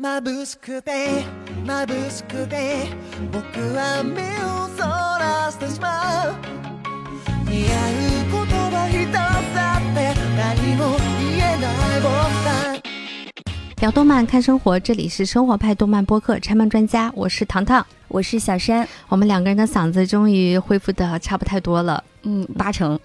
眩しくて眩しくて僕は目をそらしてしまう。似合う聊动漫看生活，这里是生活派动漫播客拆漫专家，我是糖糖，我是小山。我们两个人的嗓子终于恢复的差不太多了，嗯，八成。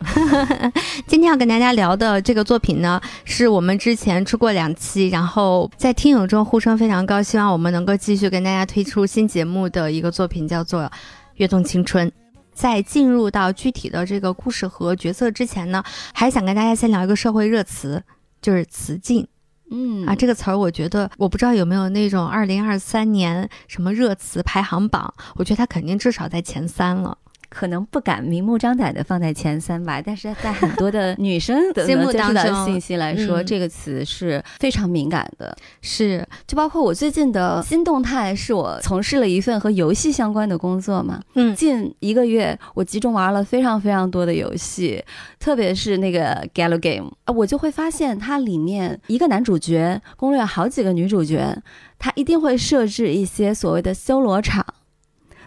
今天要跟大家聊的这个作品呢，是我们之前出过两期，然后在听友中呼声非常高，希望我们能够继续跟大家推出新节目的一个作品，叫做《跃动青春》。在进入到具体的这个故事和角色之前呢，还想跟大家先聊一个社会热词，就是雌竞。嗯啊，这个词儿我觉得我不知道有没有那种二零二三年什么热词排行榜，我觉得它肯定至少在前三了。可能不敢明目张胆的放在前三吧，但是在很多的 女生的心目当中信息来说，嗯这个词是非常敏感的。是，就包括我最近的新动态，是我从事了一份和游戏相关的工作嘛。嗯近一个月，我集中玩了非常非常多的游戏，特别是那个 Gallo Game 啊，我就会发现它里面一个男主角攻略好几个女主角，他一定会设置一些所谓的修罗场。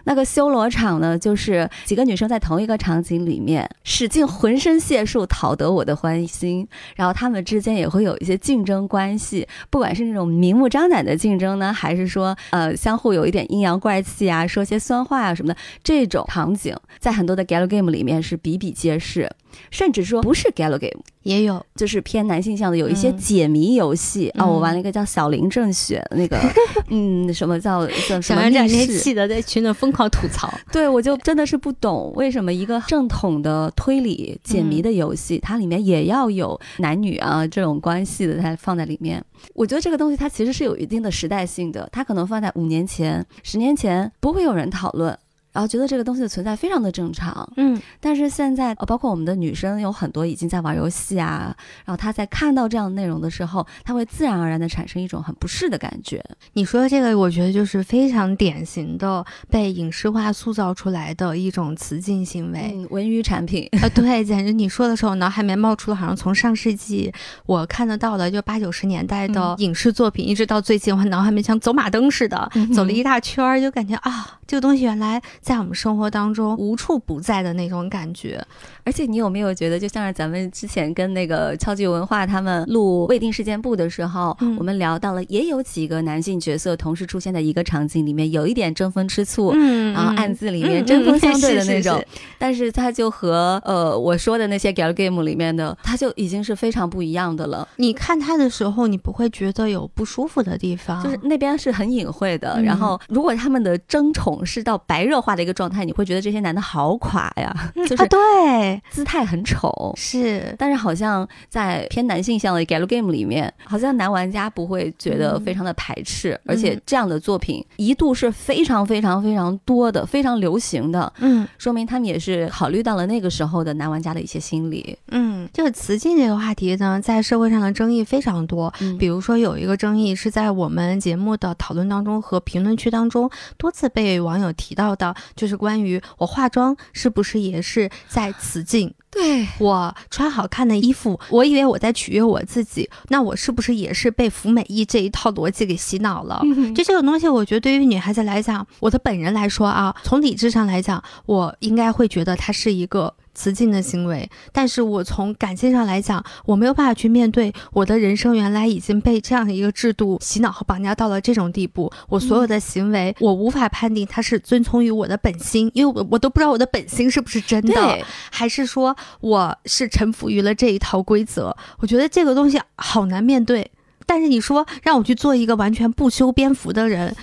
那个修罗场呢，就是几个女生在同一个场景里面使尽浑身解数讨得我的欢心，然后她们之间也会有一些竞争关系，不管是那种明目张胆的竞争呢，还是说呃相互有一点阴阳怪气啊，说些酸话啊什么的，这种场景在很多的 galgame 里面是比比皆是，甚至说不是 Gallo Game，也有，就是偏男性向的，有一些嗯。解谜游戏、啊，嗯我玩了一个叫小林正雪的那个，嗯，什么叫叫什小么气的在群里疯狂吐槽。对，我就真的是不懂为什么一个正统的推理解谜的游戏，它里面也要有男女啊这种关系的，它放在里面。我觉得这个东西它其实是有一定的时代性的，它可能放在五年前、十年前不会有人讨论。然后觉得这个东西的存在非常的正常，嗯，但是现在，呃，包括我们的女生有很多已经在玩游戏啊，然后她在看到这样的内容的时候，她会自然而然的产生一种很不适的感觉。你说的这个，我觉得就是非常典型的被影视化塑造出来的一种雌竞行为。嗯，文娱产品，啊，对，简直你说的时候，脑海里面冒出了好像从上世纪我看得到的，就八九十年代的嗯影视作品，一直到最近，我脑海里面像走马灯似的，嗯走了一大圈儿，就感觉啊，这个东西原来在我们生活当中无处不在的那种感觉。而且你有没有觉得，就像是咱们之前跟那个超级文化他们录未定事件簿的时候，嗯我们聊到了，也有几个男性角色同时出现在一个场景里面，有一点争风吃醋。嗯然后暗自里面嗯针锋相对的那种，是但是他就和呃我说的那些 girl game 里面的，他就已经是非常不一样的了。你看他的时候，你不会觉得有不舒服的地方，就是那边是很隐晦的，嗯然后如果他们的争宠是到白热化的一个状态，你会觉得这些男的好垮呀，就是啊，对，姿态很丑。是。但是好像在偏男性向的 gal game 里面，好像男玩家不会觉得非常的排斥，而且这样的作品一度是非常非常非常多的，非常流行的，嗯说明他们也是考虑到了那个时候的男玩家的一些心理。嗯，这个雌竞这个话题呢，在社会上的争议非常多。嗯比如说有一个争议是在我们节目的讨论当中和评论区当中多次被网友提到的，就是关于我化妆是不是也是在雌竞？对，我穿好看的衣服，我以为我在取悦我自己，那我是不是也是被服美役这一套逻辑给洗脑了？嗯就这种东西，我觉得对于女孩子来讲，我的本人来说啊，从理智上来讲，我应该会觉得它是一个雌竞的行为，但是我从感性上来讲，我没有办法去面对我的人生原来已经被这样的一个制度洗脑和绑架到了这种地步，我所有的行为，我无法判定它是遵从于我的本心，因为我我都不知道我的本心是不是真的。还是说我是臣服于了这一套规则？我觉得这个东西好难面对。但是你说让我去做一个完全不修边幅的人，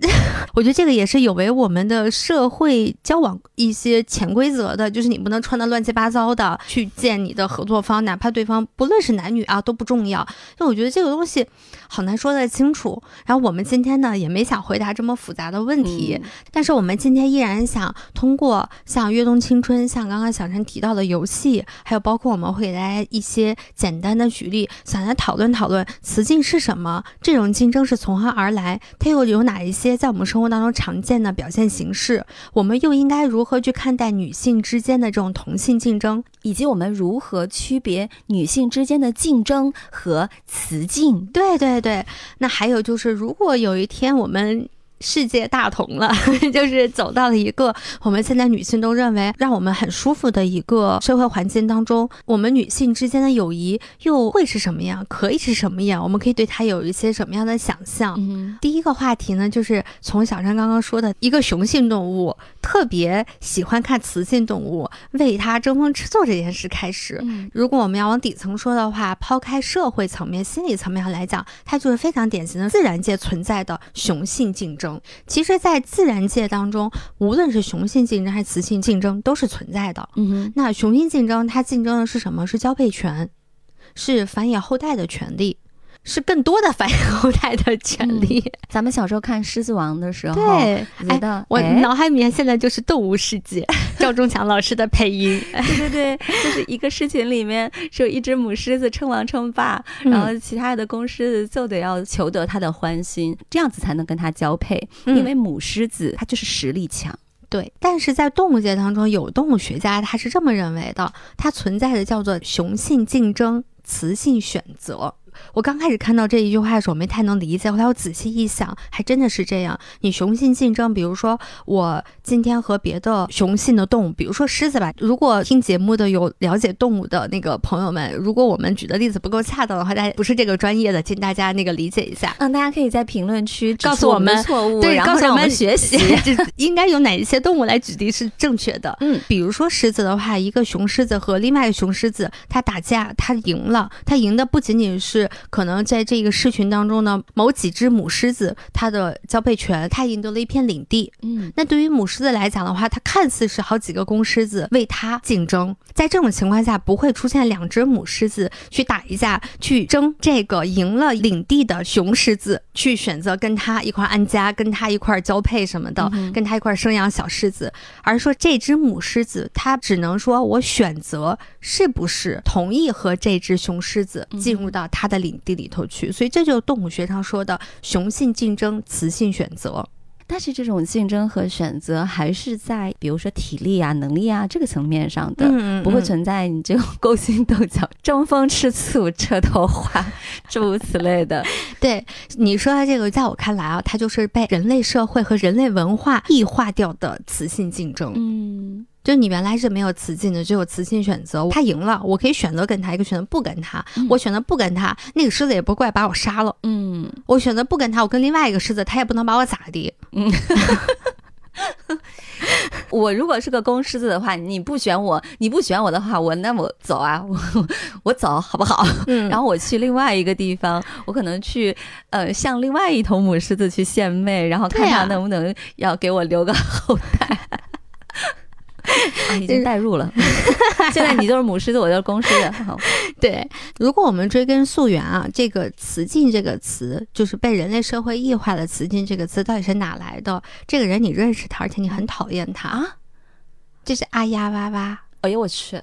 我觉得这个也是有违我们的社会交往一些潜规则的，就是你不能穿的乱七八糟的去见你的合作方，哪怕对方不论是男女啊都不重要。因为我觉得这个东西好难说得清楚。然后我们今天呢也没想回答这么复杂的问题，嗯但是我们今天依然想通过像《跃动青春》、像刚刚小陈提到的游戏，还有包括我们会给大家一些简单的举例，想来讨论讨论雌竞是什么，这种竞争是从何而来，它又有哪一些在我们生活当中常见的表现形式？我们又应该如何去看待女性之间的这种同性竞争？以及我们如何区别女性之间的竞争和雌竞？对对对，那还有就是，如果有一天我们世界大同了，就是走到了一个我们现在女性都认为让我们很舒服的一个社会环境当中，我们女性之间的友谊又会是什么样？可以是什么样？我们可以对它有一些什么样的想象？嗯第一个话题呢，就是从小山刚刚说的一个雄性动物特别喜欢看雌性动物为它争风吃醋这件事开始。嗯如果我们要往底层说的话，抛开社会层面、心理层面上来讲，它就是非常典型的自然界存在的雄性竞争。其实，在自然界当中，无论是雄性竞争还是雌性竞争，都是存在的。嗯哼，那雄性竞争，它竞争的是什么？是交配权，是繁衍后代的权利，是更多的繁衍后代的权利。咱们小时候看《狮子王》的时候，对，觉得哎，我哎脑海里面现在就是动物世界，赵忠祥老师的配音。对对对，就是一个狮群里面是有一只母狮子称王称霸，然后其他的公狮子就得要求得它的欢心，这样子才能跟它交配，嗯因为母狮子它就是实力强。对，但是在动物界当中，有动物学家他是这么认为的，它存在的叫做雄性竞争、雌性选择。我刚开始看到这一句话的时候，我没太能理解。后来我仔细一想，还真的是这样。你雄性竞争，比如说我今天和别的雄性的动物，比如说狮子吧。如果听节目的有了解动物的那个朋友们，如果我们举的例子不够恰当的话，大家不是这个专业的，请大家那个理解一下。嗯，大家可以在评论区告诉我们错误，对，然后让我告诉们们学 习。这应该有哪一些动物来举例是正确的？嗯，比如说狮子的话，一个雄狮子和另外一个雄狮子，它打架，它赢了，它赢的不仅仅是可能在这个狮群当中呢，某几只母狮子它的交配权，它赢得了一片领地。嗯。那对于母狮子来讲的话，它看似是好几个公狮子为它竞争，在这种情况下，不会出现两只母狮子去打一架，去争这个赢了领地的雄狮子，去选择跟它一块儿安家，跟它一块儿交配什么的，嗯跟它一块儿生养小狮子，而说这只母狮子，它只能说我选择是不是同意和这只雄狮子进入到它的领地里头去，所以这就是动物学上说的雄性竞争、雌性选择。但是这种竞争和选择还是在比如说体力啊、能力啊这个层面上的。嗯不会存在你这种勾心斗角、争风吃醋、扯头发，诸如此类的。对你说的这个，在我看来啊，它就是被人类社会和人类文化异化掉的雌性竞争。嗯就你原来是没有雌竞的，只有雌性选择。他赢了，我可以选择跟他，一个选择不跟他。嗯我选择不跟他，那个狮子也不过来把我杀了。嗯我选择不跟他，我跟另外一个狮子，他也不能把我咋地。嗯。我如果是个公狮子的话，你不选我，你不选我的话，我那我走啊，我 我走好不好？嗯 然后我去另外一个地方，我可能去呃向另外一头母狮子去献媚，然后看它能不能要给我留个后代。啊，已经代入了。现在你就是母狮子，我就是公狮子。好，对，如果我们追根溯源啊，这个“雌竞”这个词，就是被人类社会异化的“雌竞”这个词，到底是哪来的？这个人你认识他，而且你很讨厌他啊？这是啊呀哇哇，哎呦我去！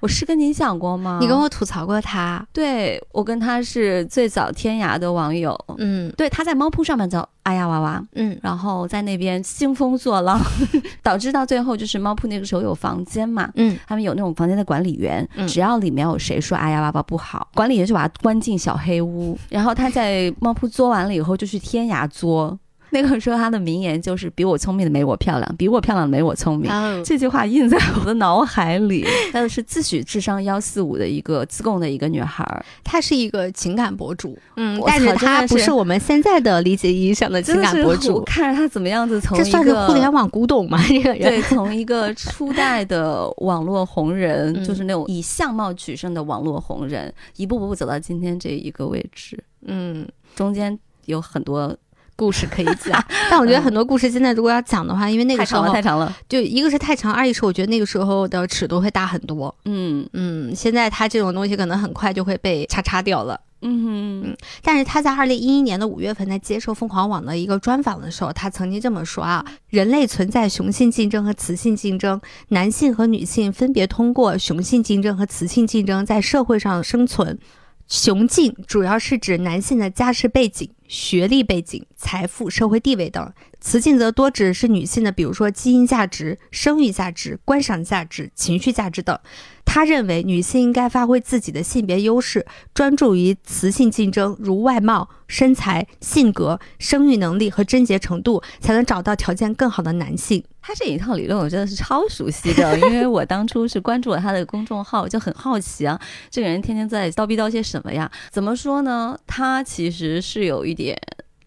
我是跟您讲过吗？你跟我吐槽过他。对我跟他是最早天涯的网友。嗯对，他在猫扑上面叫哎呀哇哇，嗯然后在那边兴风作浪，导致到最后就是猫扑那个时候有房间嘛，嗯他们有那种房间的管理员，嗯只要里面有谁说哎呀哇哇不好，管理员就把他关进小黑屋，然后他在猫扑作完了以后就去天涯作。那个时候他的名言就是“比我聪明的没我漂亮，比我漂亮的没我聪明”。哦这句话印在我的脑海里。她是自诩智商幺四五的一个自贡的一个女孩儿，他是一个情感博主，嗯但是操真的是他不是我们现在的理解意义上的情感博主，看着她怎么样子从这算是互联网古董吗？这个人，对，从一个初代的网络红人，嗯就是那种以相貌取胜的网络红人，一步步走到今天这一个位置，嗯，中间有很多故事可以讲，但我觉得很多故事现在如果要讲的话，因为那个时候太长了，太长了。就一个是太长，二一是我觉得那个时候的尺度会大很多。嗯嗯，现在他这种东西可能很快就会被叉叉掉了。嗯但是他在二零一一年的五月份，在接受凤凰网的一个专访的时候，他曾经这么说啊：人类存在雄性竞争和雌性竞争，男性和女性分别通过雄性竞争和雌性竞争在社会上生存。雄竞主要是指男性的家世背景、学历背景、财富、社会地位等；雌竞则多指是女性的，比如说基因价值、生育价值、观赏价值、情绪价值等。他认为女性应该发挥自己的性别优势，专注于雌性竞争，如外貌、身材、性格、生育能力和贞洁程度，才能找到条件更好的男性。他这一套理论我真的是超熟悉的，因为我当初是关注了他的公众号，就很好奇啊，这个人天天在叨逼叨些什么呀？怎么说呢？他其实是有一点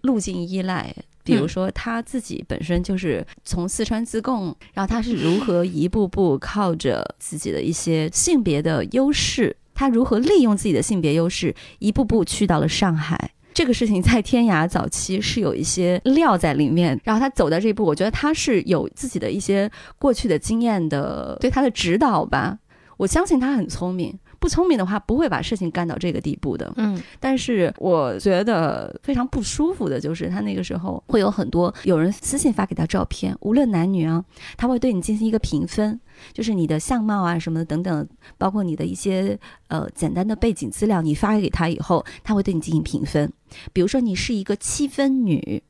路径依赖。比如说他自己本身就是从四川自贡，然后他是如何一步步靠着自己的一些性别的优势，他如何利用自己的性别优势，一步步去到了上海。这个事情在天涯早期是有一些料在里面，然后他走到这一步，我觉得他是有自己的一些过去的经验的对他的指导吧。我相信他很聪明。不聪明的话，不会把事情干到这个地步的。嗯，但是我觉得非常不舒服的就是，他那个时候会有很多有人私信发给他照片，无论男女啊，他会对你进行一个评分，就是你的相貌啊什么的等等，包括你的一些呃简单的背景资料，你发给他以后，他会对你进行评分。比如说你是一个七分女，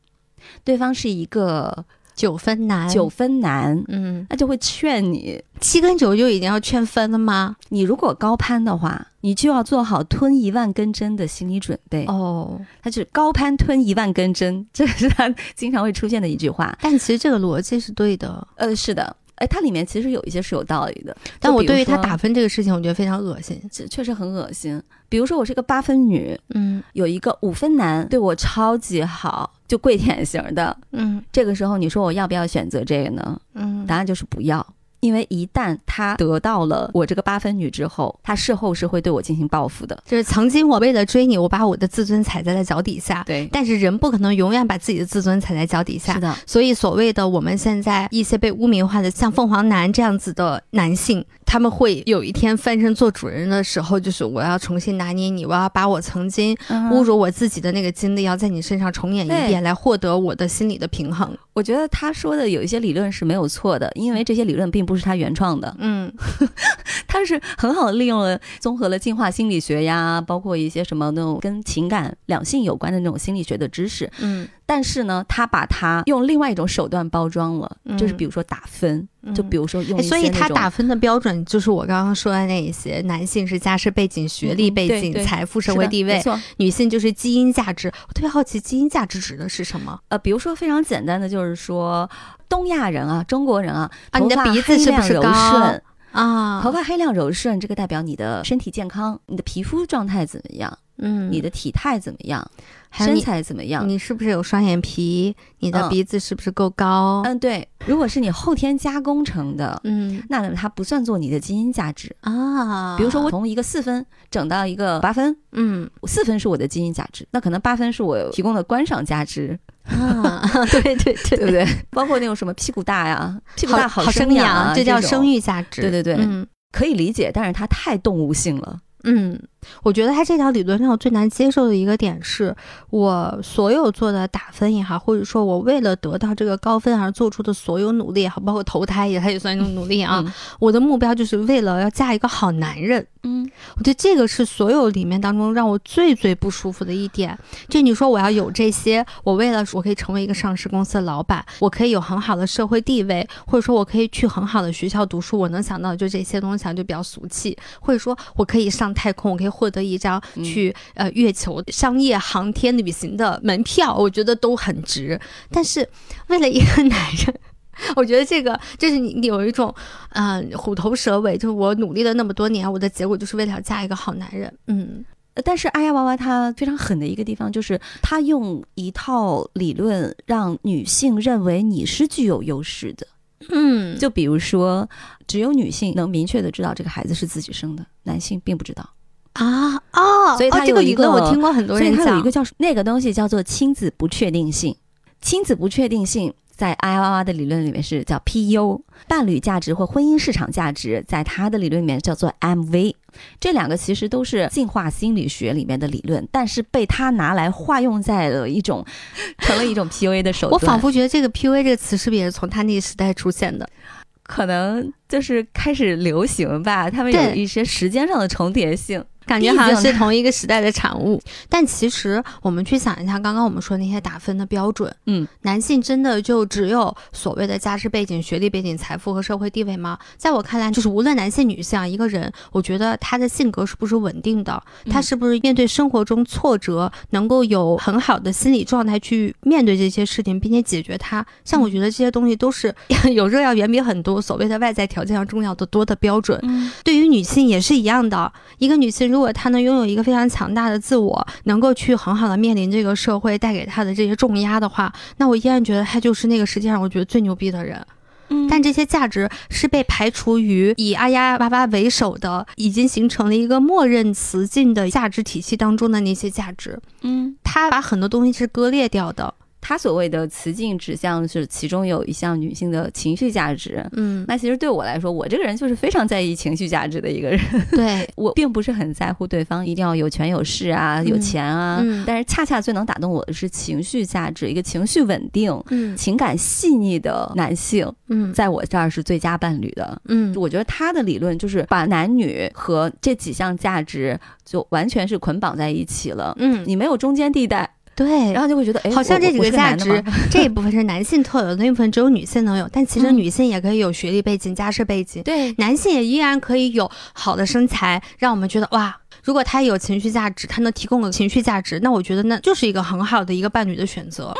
对方是一个。九分难，九分难，嗯，那就会劝你七跟九就已经要劝分了吗？你如果高攀的话，你就要做好吞一万根针的心理准备哦。他就是高攀吞一万根针，这是他经常会出现的一句话。但其实这个逻辑是对的，呃，是的。哎，它里面其实有一些是有道理的，但我对于他打分这个事情，我觉得非常恶心，确实很恶心。比如说，我是个八分女，嗯，有一个五分男对我超级好，就跪舔型的，嗯，这个时候你说我要不要选择这个呢？嗯，答案就是不要。因为一旦他得到了我这个八分女之后，他事后是会对我进行报复的。就是曾经我为了追你，我把我的自尊踩在了脚底下。对，但是人不可能永远把自己的自尊踩在脚底下。是的，所以所谓的我们现在一些被污名化的，像凤凰男这样子的男性，他们会有一天翻身做主人的时候，就是我要重新拿捏你，我要把我曾经侮辱我自己的那个经历，要在你身上重演一遍，来获得我的心理的平衡。我觉得他说的有一些理论是没有错的，因为这些理论并不是他原创的。嗯，他是很好的利用了综合了进化心理学呀，包括一些什么那种跟情感、两性有关的那种心理学的知识。嗯，但是呢，他把它用另外一种手段包装了，就是比如说打分，就比如说用。所以他打分的标准就是我刚刚说的那一些：男性是家世背景、学历背景、财富、社会地位；女性就是基因价值。我特别好奇，基因价值指的是什么？呃，比如说非常简单的，就是说。东亚人啊，中国人啊，啊，你的鼻子是不是柔顺啊？头发黑亮柔顺，这个代表你的身体健康，你的皮肤状态怎么样？嗯，你的体态怎么样？身材怎么样？你是不是有双眼皮？你的鼻子是不是够高？嗯，对。如果是你后天加工成的，嗯，那它不算作你的基因价值啊。比如说，我从一个四分整到一个八分，嗯，四分是我的基因价值，那可能八分是我提供的观赏价值。啊，对对对，对不对？包括那种什么屁股大呀，屁股大好生养，这叫生育价值。对对对，嗯，可以理解，但是它太动物性了。嗯，我觉得他这条理论让我最难接受的一个点是，我所有做的打分也好，或者说我为了得到这个高分而做出的所有努力也好，包括投胎也，它也算一种努力啊。我的目标就是为了要嫁一个好男人。嗯，我觉得这个是所有里面当中让我最最不舒服的一点。就你说我要有这些，我为了我可以成为一个上市公司的老板，我可以有很好的社会地位，或者说我可以去很好的学校读书，我能想到的就这些东西啊，就比较俗气。或者说我可以上太空，我可以获得一张去呃月球商业航天旅行的门票，我觉得都很值。但是为了一个 男人。我觉得这个就是你你有一种，嗯，虎头蛇尾，就是我努力了那么多年，我的结果就是为了嫁一个好男人，嗯。但是阿呀娃娃她非常狠的一个地方，就是她用一套理论让女性认为你是具有优势的，嗯。就比如说，只有女性能明确的知道这个孩子是自己生的，男性并不知道啊哦，所以他有一个我听过很多人讲，有一个叫那个东西叫做亲子不确定性，亲子不确定性。在 I Y 的理论里面是叫 P U，伴侣价值或婚姻市场价值，在他的理论里面叫做 M V。这两个其实都是进化心理学里面的理论，但是被他拿来化用在了一种，成了一种 P U A 的手段。我仿佛觉得这个 P U A 这个词是不是也是从他那个时代出现的？可能就是开始流行吧，他们有一些时间上的重叠性。感觉好像是同一个时代的产物。但其实我们去想一下，刚刚我们说那些打分的标准，嗯，男性真的就只有所谓的家世背景、学历背景、财富和社会地位吗？在我看来，就是无论男性女性啊，一个人，我觉得他的性格是不是稳定的，他嗯是不是面对生活中挫折能够有很好的心理状态去面对这些事情，并且解决它。像我觉得这些东西都是 有热要远比很多所谓的外在条件要重要的多的标准。嗯对于女性也是一样的。一个女性如果他能拥有一个非常强大的自我，能够去很好的面临这个社会带给他的这些重压的话，那我依然觉得他就是那个世界上我觉得最牛逼的人。嗯但这些价值是被排除于以阿呀娃娃为首的，已经形成了一个默认雌竞的价值体系当中的那些价值，嗯，他把很多东西是割裂掉的。他所谓的雌竞指向是其中有一项女性的情绪价值。嗯，那其实对我来说，我这个人就是非常在意情绪价值的一个人。对，我并不是很在乎对方一定要有权有势啊，有钱啊，嗯。但是恰恰最能打动我的是情绪价值，一个情绪稳定、嗯。情感细腻的男性，嗯。在我这儿是最佳伴侣的。嗯。我觉得他的理论就是把男女和这几项价值就完全是捆绑在一起了，嗯，你没有中间地带，对，然后就会觉得，哎，好像这几个价值 这一部分是男性特有的，那一部分只有女性能有。但其实嗯女性也可以有学历背景、家世背景，对，男性也依然可以有好的身材，让我们觉得哇，如果他有情绪价值，他能提供个情绪价值，那我觉得那就是一个很好的一个伴侣的选择。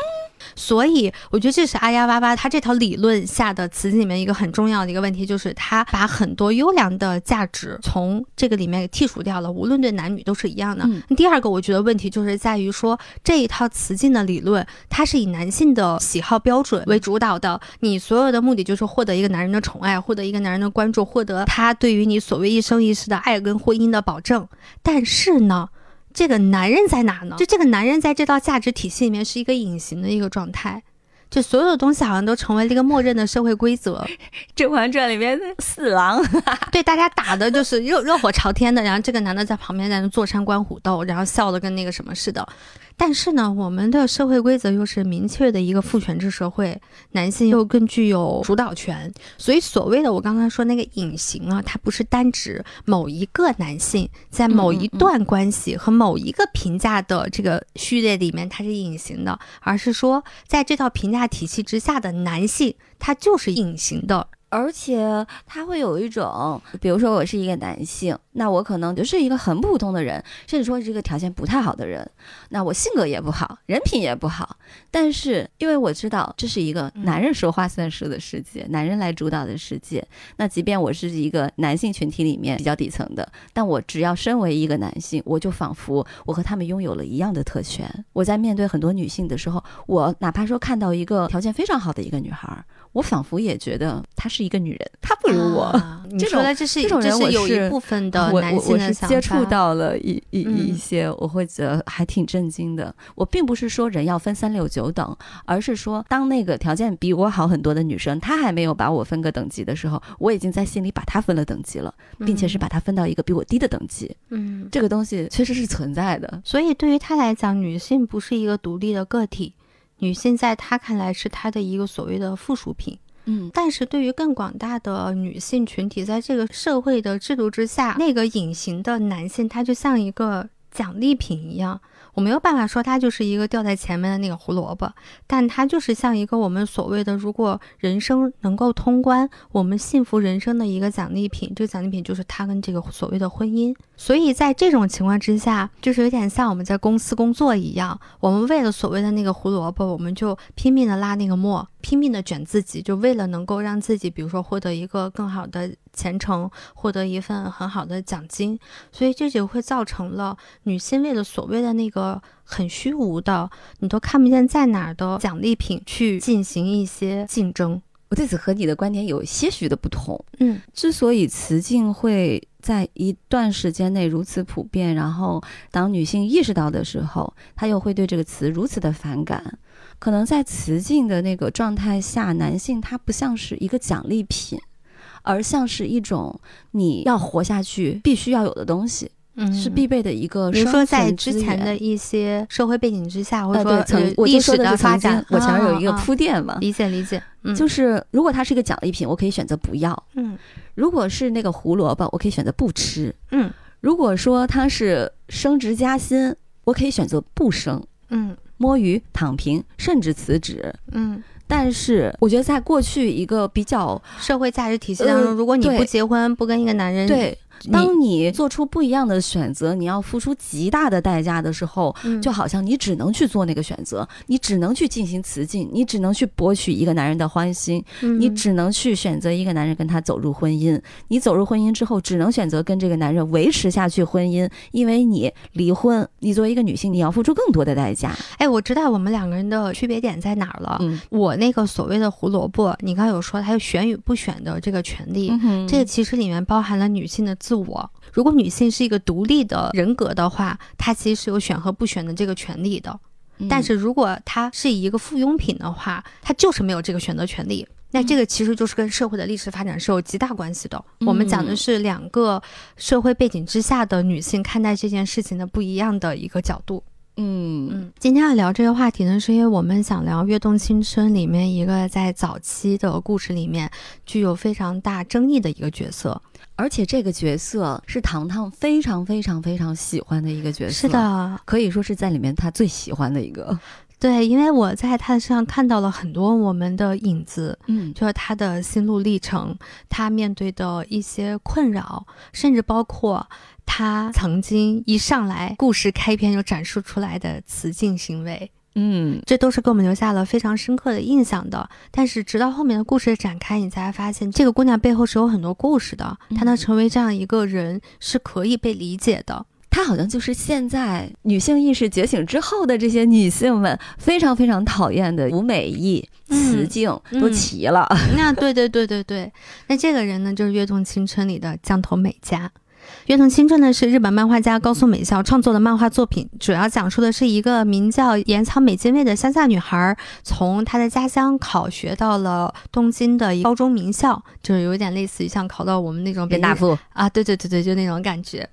所以，我觉得这是阿呀哇哇他这套理论下的词里面一个很重要的一个问题，就是他把很多优良的价值从这个里面给剔除掉了，无论对男女都是一样的。嗯第二个，我觉得问题就是在于说这一套雌竞的理论，它是以男性的喜好标准为主导的，你所有的目的就是获得一个男人的宠爱，获得一个男人的关注，获得他对于你所谓一生一世的爱跟婚姻的保证。但是呢，这个男人在哪呢？就这个男人在这套价值体系里面是一个隐形的一个状态。就所有的东西好像都成为了一个默认的社会规则，《甄嬛传》里面的四郎，对大家打的就是热热火朝天的，然后这个男的在旁边在那坐山观虎斗，然后笑的跟那个什么似的。但是呢，我们的社会规则又是明确的一个父权制社会，男性又更具有主导权，所以所谓的我刚刚说那个隐形啊，它不是单指某一个男性在某一段关系和某一个评价的这个序列里面它是隐形的，而是说在这套评价体系之下的男性，他就是隐形的。而且他会有一种，比如说我是一个男性，那我可能就是一个很普通的人，甚至说是一个条件不太好的人，那我性格也不好，人品也不好，但是因为我知道这是一个男人说话算数的世界，男人来主导的世界，那即便我是一个男性群体里面比较底层的，但我只要身为一个男性，我就仿佛我和他们拥有了一样的特权。我在面对很多女性的时候，我哪怕说看到一个条件非常好的一个女孩儿，我仿佛也觉得她是一个女人，她不如我。啊你这种说的这是这种人是有我是一部分的我男我我是性的接触到了一一一些，我会觉得还挺震惊的。我并不是说人要分三六九等，而是说当那个条件比我好很多的女生，她还没有把我分个等级的时候，我已经在心里把她分了等级了，并且是把她分到一个比我低的等级。嗯，这个东西确实是存在的。所以对于她来讲，女性不是一个独立的个体，女性在他看来是他的一个所谓的附属品。嗯，但是对于更广大的女性群体，在这个社会的制度之下，那个隐形的男性，他就像一个奖励品一样。我没有办法说它就是一个掉在前面的那个胡萝卜，但它就是像一个我们所谓的，如果人生能够通关，我们幸福人生的一个奖励品。这个奖励品就是他跟这个所谓的婚姻。所以在这种情况之下，就是有点像我们在公司工作一样，我们为了所谓的那个胡萝卜，我们就拼命的拉那个磨，拼命的卷自己，就为了能够让自己，比如说获得一个更好的前程，获得一份很好的奖金。所以这就会造成了女性为了所谓的那个很虚无的，你都看不见在哪儿的奖励品去进行一些竞争。我对此和你的观点有些许的不同。嗯之所以雌竞会在一段时间内如此普遍，然后当女性意识到的时候，她又会对这个词如此的反感，可能在雌竞的那个状态下，男性他不像是一个奖励品，而像是一种你要活下去必须要有的东西，嗯是必备的一个比如说在之前的一些社会背景之下，或者呃，说对，曾呃我就历史说的发展，我前面有一个铺垫嘛，理解理解，嗯，就是是如果它是一个奖励品，我可以选择不要；嗯如果是那个胡萝卜，我可以选择不吃。嗯如果说它是升职加薪，我可以选择不升，嗯摸鱼、躺平，甚至辞职。嗯，但是我觉得在过去一个比较社会价值体系当中，呃如果你不结婚，不跟一个男人，对，你，当你做出不一样的选择，你要付出极大的代价的时候，嗯就好像你只能去做那个选择，你只能去进行雌竞，你只能去博取一个男人的欢心，你嗯只能去选择一个男人跟他走入婚姻。你走入婚姻之后，只能选择跟这个男人维持下去婚姻，因为你离婚，你作为一个女性，你要付出更多的代价。哎，我知道我们两个人的区别点在哪儿了。嗯我那个所谓的胡萝卜，你刚刚有说它有选与不选的这个权利，这个其实里面包含了女性的自我。如果女性是一个独立的人格的话，她其实是有选和不选的这个权利的。嗯但是如果她是一个附庸品的话，她就是没有这个选择权利。那这个其实就是跟社会的历史发展是有极大关系的。我们讲的是两个社会背景之下的女性看待这件事情的不一样的一个角度。嗯嗯，今天要聊这个话题呢，是因为我们想聊《跃动青春》里面一个在早期的故事里面具有非常大争议的一个角色。而且这个角色是糖糖非常非常非常喜欢的一个角色，是，的，可以说是在里面他最喜欢的一个。对，因为我在他身上看到了很多我们的影子，嗯就是他的心路历程，他面对的一些困扰，甚至包括他曾经一上来故事开篇就展示出来的雌竞行为。嗯这都是给我们留下了非常深刻的印象的。但是直到后面的故事展开，你才发现这个姑娘背后是有很多故事的。她能嗯成为这样一个人是可以被理解的。她好像就是现在女性意识觉醒之后的这些女性们非常非常讨厌的吴美意、嗯雌竞都嗯齐了。那对对对对对，那这个人呢，就是《跃动青春》里的降头美嘉。《跃动青春》呢是日本漫画家高松美孝创作的漫画作品，主要讲述的是一个名叫岩仓美津卫的乡下女孩，从她的家乡考学到了东京的一高中名校，就是有点类似于像考到我们那种北大富，啊，对对对对，就那种感觉。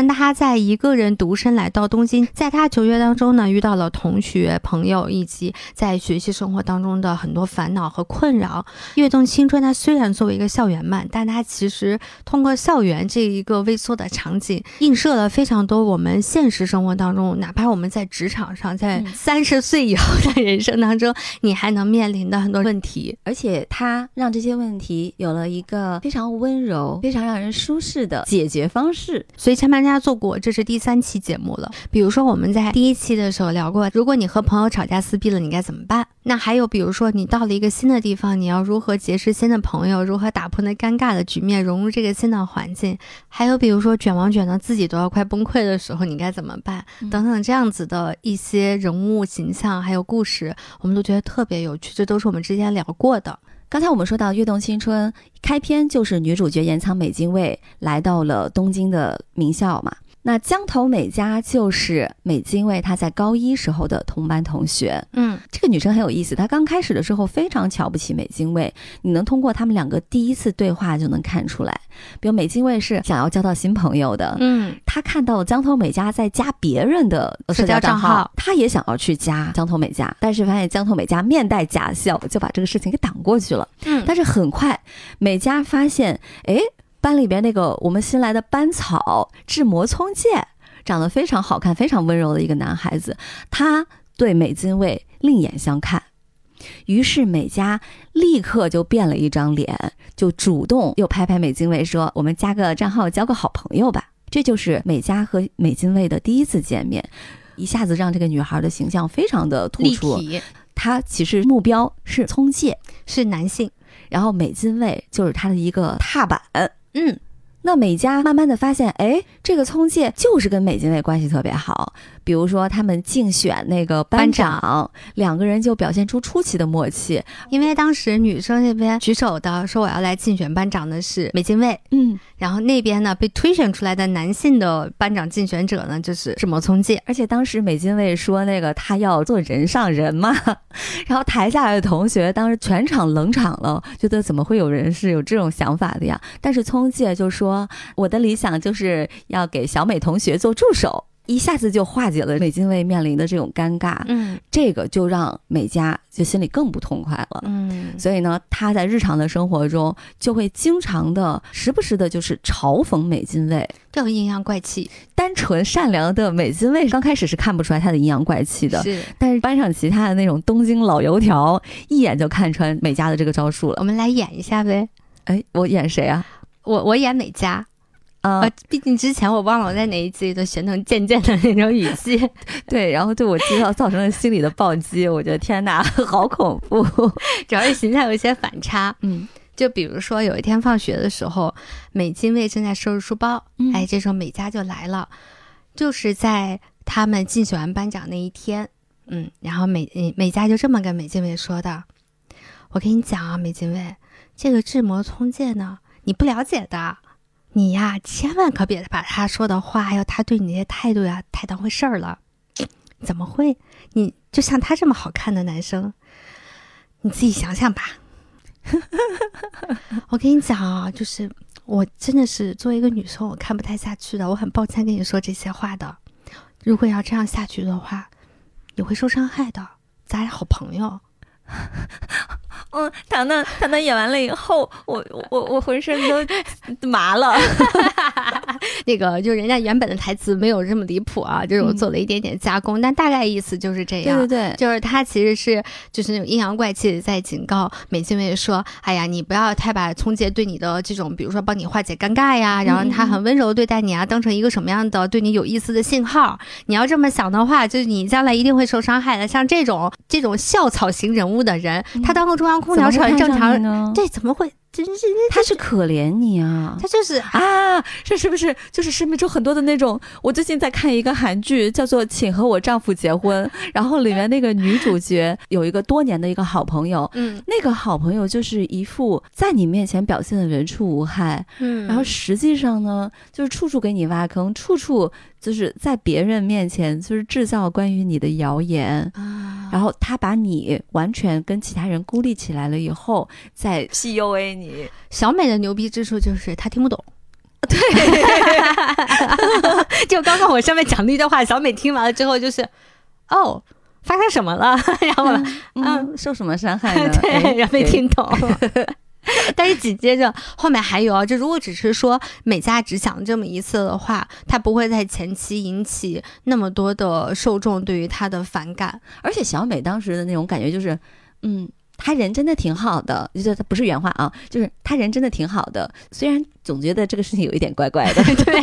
那他在一个人独身来到东京，在他求学当中呢，遇到了同学、朋友以及在学习生活当中的很多烦恼和困扰。跃动青春，它虽然作为一个校园漫，但它其实通过校园这一个微缩的场景，映射了非常多我们现实生活当中，哪怕我们在职场上，在嗯三十岁以后的人生当中，你还能面临的很多问题。而且它让这些问题有了一个非常温柔、非常让人舒适的解决方式。所以前盘家做过，这是第三期节目了。比如说我们在第一期的时候聊过，如果你和朋友吵架撕逼了，你该怎么办？那还有比如说你到了一个新的地方，你要如何结识新的朋友，如何打破那尴尬的局面，融入这个新的环境？还有比如说卷王卷到自己都要快崩溃的时候，你该怎么办？嗯等等这样子的一些人物形象还有故事，我们都觉得特别有趣，这都是我们之前聊过的。刚才我们说到《跃动青春》开篇就是女主角岩仓美津卫来到了东京的名校嘛。那江头美嘉就是美津卫她在高一时候的同班同学。嗯这个女生很有意思，她刚开始的时候非常瞧不起美津卫，你能通过他们两个第一次对话就能看出来。比如美津卫是想要交到新朋友的，嗯她看到江头美嘉在加别人的呃社交账号号，她也想要去加江头美嘉，但是发现江头美嘉面带假笑，就把这个事情给挡过去了。嗯但是很快，美嘉发现，哎，班里边那个我们新来的班草志摩聪介，长得非常好看、非常温柔的一个男孩子，他对美津卫另眼相看。于是美嘉立刻就变了一张脸，就主动又拍拍美津卫说：“我们加个账号，交个好朋友吧。”这就是美嘉和美津卫的第一次见面，一下子让这个女孩的形象非常的突立出。体她其实目标是聪介，是男性。然后美津卫就是她的一个踏板。嗯那美嘉慢慢的发现，哎，这个葱介就是跟美津卫关系特别好。比如说他们竞选那个班班长，两个人就表现出出奇的默契。因为当时女生那边举手的说我要来竞选班长的是美津卫，嗯，然后那边呢被推选出来的男性的班长竞选者呢就是是摩聪介。而且当时美津卫说那个他要做人上人嘛，然后台下的同学当时全场冷场了，觉得怎么会有人是有这种想法的呀？但是聪介就说我的理想就是要给小美同学做助手。一下子就化解了美津卫面临的这种尴尬，嗯这个就让美嘉就心里更不痛快了。嗯，所以呢，她在日常的生活中就会经常的、时不时的，就是嘲讽美津卫。这个阴阳怪气单纯善良的美津卫刚开始是看不出来他的阴阳怪气的，是。但是班上其他的那种东京老油条，一眼就看穿美嘉的这个招数了我。们来演一下呗。哎，我演谁啊？我我演美嘉，啊、呃，毕竟之前我忘了我在哪一集里头学成渐渐的那种语气。对，然后对我知道造成了心理的暴击，我觉得天哪，好恐怖。主要是形象有一些反差。嗯就比如说有一天放学的时候，美津卫正在收拾书包，嗯哎，这时候美嘉就来了，就是在他们竞选完班长那一天，嗯，然后美嗯美嘉就这么跟美津卫说的：“我跟你讲啊，美津卫，这个智魔聪介呢，你不了解的，你呀千万可别把他说的话还有他对你那些态度呀太当回事儿了。怎么会？你就像他这么好看的男生，你自己想想吧。”我跟你讲啊，就是我真的是作为一个女生，我看不太下去的。我很抱歉跟你说这些话的。如果要这样下去的话，你会受伤害的。咱俩好朋友，嗯，糖糖糖糖演完了以后，我我我浑身都 麻了。那个就人家原本的台词没有这么离谱啊，就是我做了一点点加工，但大概意思就是这样。对对对，就是他其实是就是那种阴阳怪气的在警告美津卫说：“哎呀，你不要太把聪介对你的这种，比如说帮你化解尴尬呀，然后他很温柔对待你啊，当成一个什么样的对你有意思的信号。你要这么想的话，就是你将来一定会受伤害的。像这种这种校草型人物的人，他当个中央空调是很正常。呢？这怎么会？真是他是可怜你啊。他就是啊，这是不是就是生命中很多的那种？我最近在看一个韩剧，叫做《请和我丈夫结婚》，然后里面那个女主角有一个多年的一个好朋友，嗯那个好朋友就是一副在你面前表现的人畜无害，嗯然后实际上呢，就是处处给你挖坑，处处就是在别人面前就是制造关于你的谣言。啊然后他把你完全跟其他人孤立起来了以后，再 PUA 你。小美的牛逼之处就是她听不懂。对，就刚刚我上面讲那段话，小美听完了之后就是，哦，发生什么了？然后嗯嗯，受什么伤害呢？哎对，然后没听懂。但是紧接着后面还有啊，就如果只是说美嘉只讲这么一次的话，他不会在前期引起那么多的受众对于他的反感。而且小美当时的那种感觉就是，嗯，她人真的挺好的，就是他不是原话啊，就是他人真的挺好的，虽然总觉得这个事情有一点怪怪的，对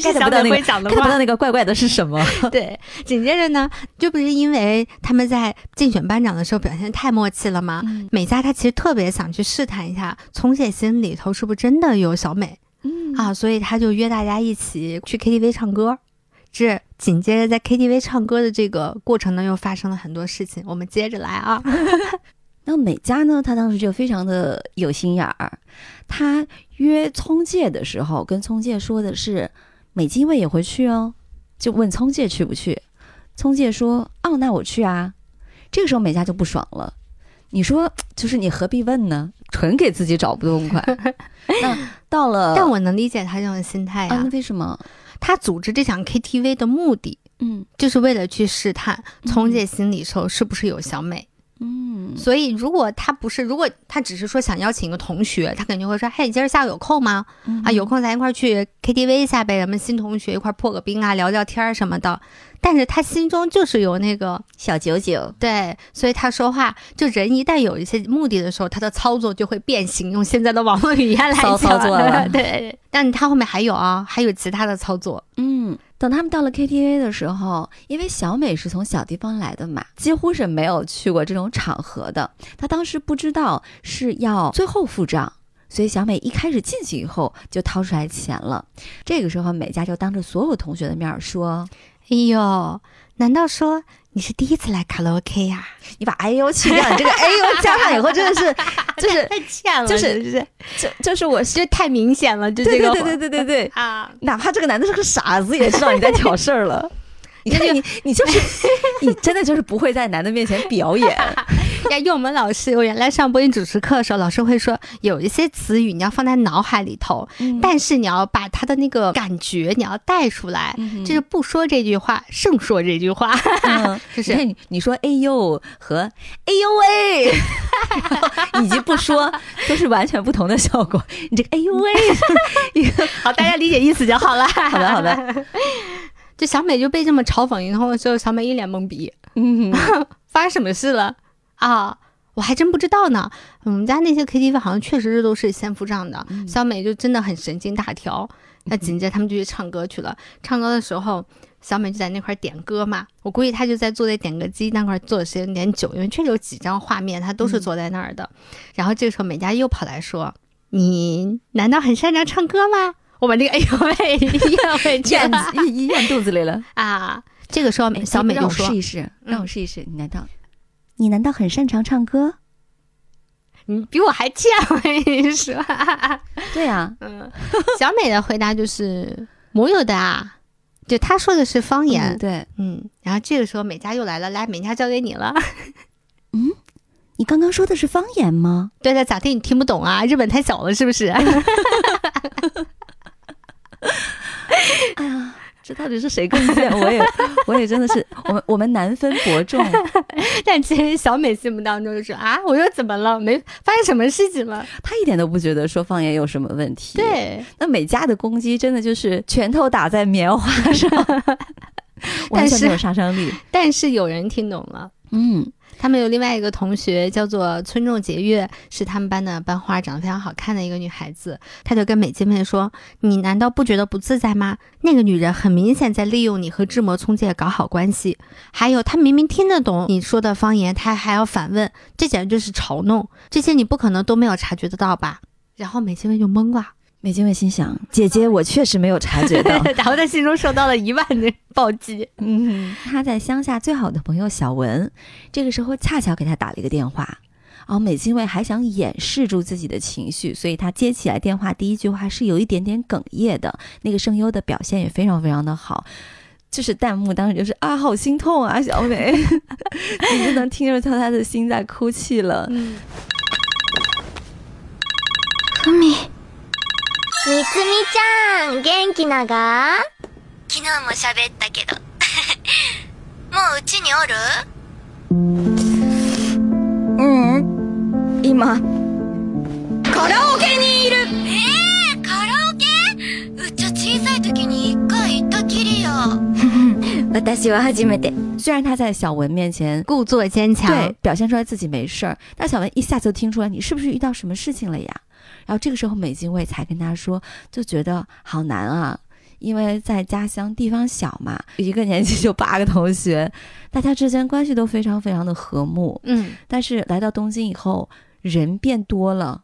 ，get 不到那个会讲的 get 不话到。那个怪怪的是什么？对，紧接着呢，就不是因为他们在竞选班长的时候表现太默契了吗？嗯美嘉她其实特别想去试探一下聪介心里头是不是真的有小美嗯啊，所以他就约大家一起去 KTV 唱歌。这紧接着在 KTV 唱歌的这个过程呢，又发生了很多事情。我们接着来啊，那美嘉呢，她当时就非常的有心眼儿，她约聪介的时候，跟聪介说的是美津卫也会去哦，就问聪介去不去，聪介说哦，那我去啊。这个时候美嘉就不爽了，你说就是你何必问呢？纯给自己找不痛快。那到了，但我能理解他这种心态啊，啊那。为什么？他组织这场 KTV 的目的，嗯就是为了去试探嗯聪介心里头是不是有小美。嗯所以，如果他不是，如果他只是说想邀请一个同学，他肯定会说：“嘿，你今儿下午有空吗？嗯啊，有空咱一块儿去 KTV 一下呗，咱们新同学一块儿破个冰啊，聊聊天儿什么的。”但是他心中就是有那个小九九，对，所以他说话，就人一旦有一些目的的时候，他的操作就会变形。用现在的网络语言来讲，操作了 对，但他后面还有啊，还有其他的操作。嗯，等他们到了 KTV 的时候，因为小美是从小地方来的嘛，几乎是没有去过这种场合的。她当时不知道是要最后付账，所以小美一开始进去以后就掏出来钱了。这个时候，美嘉就当着所有同学的面说哎呦，难道说你是第一次来卡拉 OK 呀、：“你把哎呦去掉，你这个 哎呦加上以后真的是，就是太欠了，就是就是就就是我这太明显了，就这个对对对对对对对，啊，哪怕这个男的是个傻子，也知道你在挑事儿了。你看你你就是你真的就是不会在男的面前表演。呀，因为我们老师，我原来上播音主持课的时候，老师会说有一些词语你要放在脑海里头，但是你要把他的那个感觉你要带出来，嗯就是不说这句话胜说这句话，嗯就是你说哎呦和哎呦喂，以及不说都是完全不同的效果。你这个哎呦喂，好，大家理解意思就好了。好好的好的，就小美就被这么嘲讽以后，之后小美一脸懵逼，嗯，发生什么事了啊？我还真不知道呢。我们家那些 KTV 好像确实是都是先付账的，小美就真的很神经大条。那紧接着他们就去唱歌去了。唱歌的时候，小美就在那块儿点歌嘛。我估计她就在坐在点歌机那块儿坐的时间有点久，因为确实有几张画面她都是坐在那儿的。然后这个时候美嘉又跑来说：“你难道很擅长唱歌吗？”我把那个 哎呦喂咽回去咽了一咽 肚子里了。啊！这个时候哎小美让我就说试一试，让我试一试。你难道你难道很擅长唱歌？：“你比我还欠，我跟你说。”对呀，嗯，小美的回答就是没有的啊，就她说的是方言，嗯对嗯然后这个时候美嘉又来了，来，美嘉交给你了。嗯你刚刚说的是方言吗？对的，咋地？你听不懂啊？日本太小了，是不是？哎呀，这到底是谁更贱？我也我也真的是，我们我们难分伯仲。但其实小美心目当中就是啊，我又怎么了？没发生什么事情了？她一点都不觉得说方言有什么问题。，对，那美嘉的攻击真的就是拳头打在棉花上，完全没有杀伤力。但是有人听懂了。嗯，他们有另外一个同学叫做村重节月，是他们班的班花，长得非常好看的一个女孩子。她就跟美津妹说：“你难道不觉得不自在吗？那个女人很明显在利用你和志摩聪介搞好关系。还有，她明明听得懂你说的方言，她还要反问，这简直就是嘲弄。这些你不可能都没有察觉得到吧？”然后美津妹就懵了，美津卫心想：姐姐，我确实没有察觉到。然后在心中受到了一万的暴击。嗯，他在乡下最好的朋友小文，这个时候恰巧给他打了一个电话。哦美津卫还想掩饰住自己的情绪，所以他接起来电话，第一句话是有一点点哽咽的，那个声优的表现也非常非常的好。就是弹幕当时就是啊，好心痛啊，小美，你就能听着他他的心在哭泣了。嗯，ふみ。みつみちゃん、元気なが？昨日も喋ったけど。もううちにおる？うん。今。カラオケにいるえー、カラオケ？うちは小さい時に一回行ったきりよ。私は初めて。虽然他在小文面前故作坚强。对，表现出来自己没事儿，但小文一下就听出来你是不是遇到什么事情了呀？然后这个时候美津卫才跟他说，就觉得好难啊，因为在家乡地方小嘛，一个年级就八个同学，大家之间关系都非常非常的和睦，嗯，但是来到东京以后，人变多了。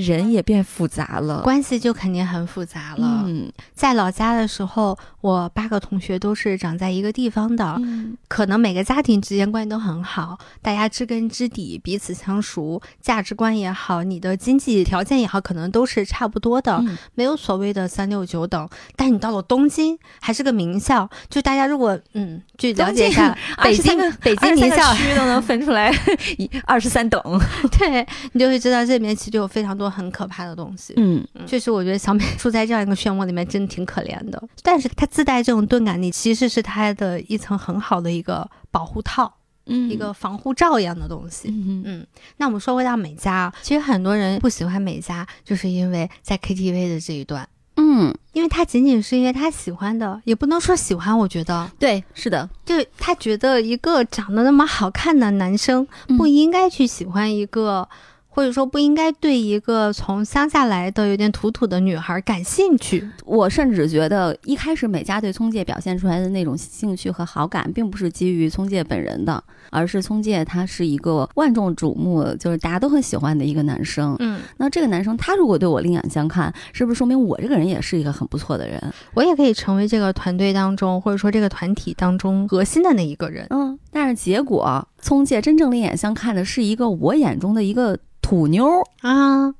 人也变复杂了，关系就肯定很复杂了。嗯在老家的时候，我八个同学都是长在一个地方的，嗯可能每个家庭之间关系都很好，大家知根知底，彼此相熟，价值观也好，你的经济条件也好，可能都是差不多的，嗯没有所谓的三六九等。但你到了东京，还是个名校，就大家如果嗯去了解一下北京北京名校，区都能分出来 一二十三等，对你就会知道这里面其实有非常多很可怕的东西。嗯确实，我觉得小美 处在这样一个漩涡里面，真的挺可怜的。但是她自带这种钝感力，其实是她的一层很好的一个保护套，嗯一个防护罩一样的东西。嗯嗯，那我们说回到美嘉啊，其实很多人不喜欢美嘉，就是因为在 KTV 的这一段，嗯，因为他仅仅是因为他喜欢的，也不能说喜欢，我觉得对，是的，就他觉得一个长得那么好看的男生嗯不应该去喜欢一个。或者说不应该对一个从乡下来的有点土土的女孩感兴趣，我甚至觉得一开始美嘉对聪介表现出来的那种兴趣和好感，并不是基于聪介本人的，而是聪介他是一个万众瞩目，就是大家都很喜欢的一个男生。嗯，那这个男生他如果对我另眼相看，是不是说明我这个人也是一个很不错的人？我也可以成为这个团队当中，或者说这个团体当中核心的那一个人。嗯，但是结果聪介真正另眼相看的是一个我眼中的一个土妞儿。啊，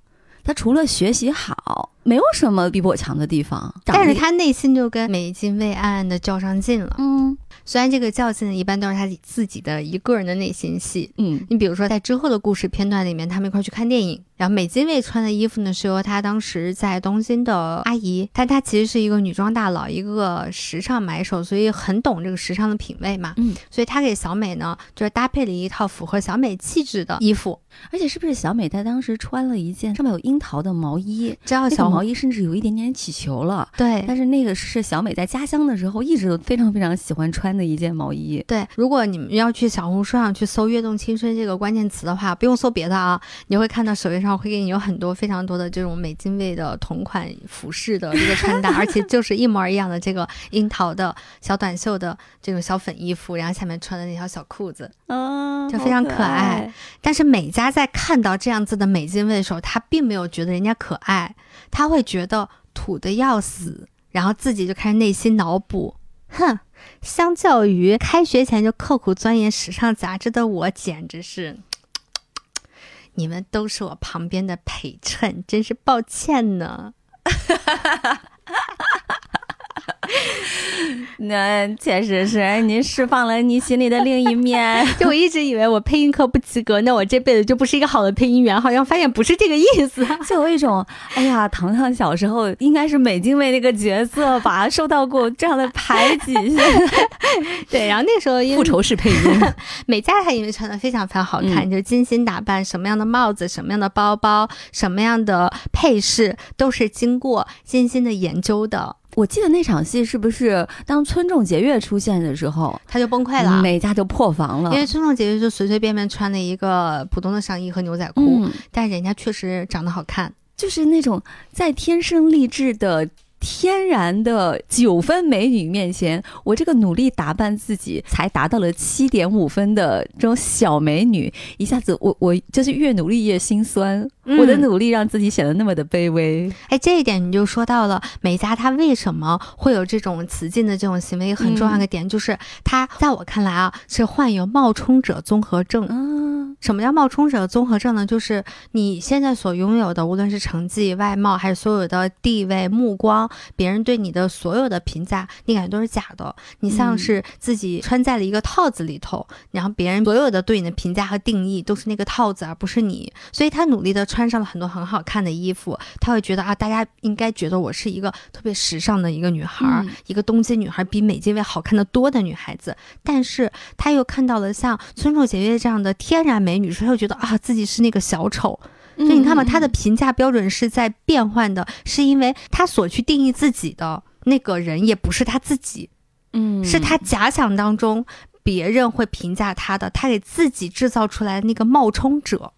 他除了学习好，没有什么比我强的地方。但是得他内心就跟美金未暗暗的较上劲了。嗯，虽然这个较劲一般都是他自己的一个人的内心戏。嗯你比如说，在之后的故事片段里面，他们一块儿去看电影，然后美津卫穿的衣服呢是由他当时在东京的阿姨，但他其实是一个女装大佬，一个时尚买手，所以很懂这个时尚的品味嘛。嗯，所以他给小美呢，就是搭配了一套符合小美气质的衣服。而且是不是小美她当时穿了一件上面有樱桃的毛衣？知道小那个毛衣甚至有一点点起球了。对但是那个是小美在家乡的时候一直都非常非常喜欢穿的一件毛衣。对，如果你们要去小红书上去搜“跃动青春”这个关键词的话，不用搜别的啊，你会看到首页上会给你有很多非常多的这种美津卫的同款服饰的这个穿搭，而且就是一模一样的这个樱桃的小短袖的这种小粉衣服，然后下面穿的那条小裤子。嗯就非常可爱。但是美大家在看到这样子的美津卫的时候，他并没有觉得人家可爱，他会觉得土的要死，然后自己就开始内心脑补，哼。相较于开学前就刻苦钻研时尚杂志的我，简直是，你们都是我旁边的陪衬，真是抱歉呢。那确实是您释放了你心里的另一面。就我一直以为我配音课不及格，那我这辈子就不是一个好的配音员，好像发现不是这个意思。就有一种，哎呀，糖糖小时候应该是美津卫那个角色吧，受到过这样的排挤，对，然后那时候因为复仇式配音。美嘉她因为穿的非常非常好看，嗯就是精心打扮，什么样的帽子、什么样的包包、什么样的配饰，都是经过精心的研究的。我记得那场戏是不是当村重结月出现的时候，他就崩溃了，每家就破防了因？为村上节月就随随便便穿了一个普通的上衣和牛仔裤，嗯，但人家确实长得好看。就是那种在天生丽质的。天然的九分美女面前，我这个努力打扮自己才达到了七点五分的这种小美女，一下子我我就是越努力越心酸，嗯我的努力让自己显得那么的卑微。哎，这一点你就说到了美嘉她为什么会有这种雌竞的这种行为，很重要的点、就是她在我看来啊是患有冒充者综合症。嗯什么叫冒充者综合症呢？就是你现在所拥有的，无论是成绩、外貌，还是所有的地位、目光，别人对你的所有的评价，你感觉都是假的。你像嗯是自己穿在了一个套子里头，然后别人所有的对你的评价和定义都是那个套子，而不是你。所以他努力的穿上了很多很好看的衣服，他会觉得啊，大家应该觉得我是一个特别时尚的一个女孩儿，嗯一个东京女孩，比美津卫好看的多的女孩子。但是他又看到了像村重结月这样的天然美女，所以他又觉得啊，自己是那个小丑。嗯所以你看嘛，他的评价标准是在变换的，是因为他所去定义自己的那个人也不是他自己，嗯是他假想当中别人会评价他的，他给自己制造出来的那个冒充者。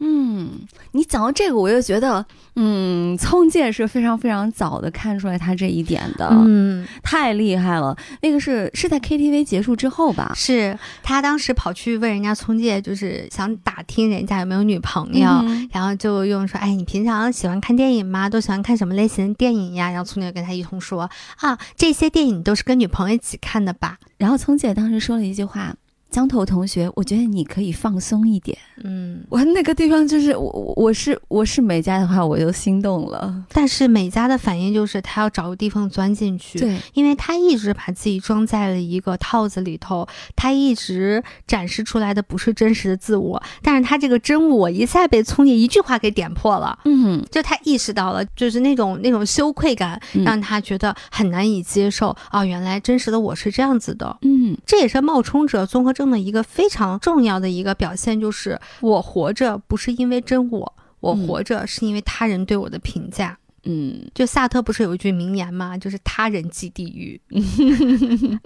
嗯，你讲到这个，我就觉得，嗯，聪姐是非常非常早的看出来他这一点的，嗯，太厉害了。那个是是在 KTV 结束之后吧？是他当时跑去问人家聪姐，就是想打听人家有没有女朋友。嗯然后就用说，哎，你平常喜欢看电影吗？都喜欢看什么类型的电影呀？然后聪姐跟他一通说，啊，这些电影都是跟女朋友一起看的吧？然后聪姐当时说了一句话：“江头同学，我觉得你可以放松一点。”嗯，我那个地方就是我我我是我是美嘉的话，我就心动了。但是美嘉的反应就是她要找个地方钻进去，对，因为她一直把自己装在了一个套子里头，她一直展示出来的不是真实的自我，但是她这个真我一下被聪姐一句话给点破了。嗯，就她意识到了，就是那种那种羞愧感，嗯让她觉得很难以接受。哦，原来真实的我是这样子的。嗯这也是冒充者综合症的一个非常重要的一个表现，就是我活着不是因为真我，我嗯活着是因为他人对我的评价。嗯就萨特不是有一句名言吗？就是他人即地狱。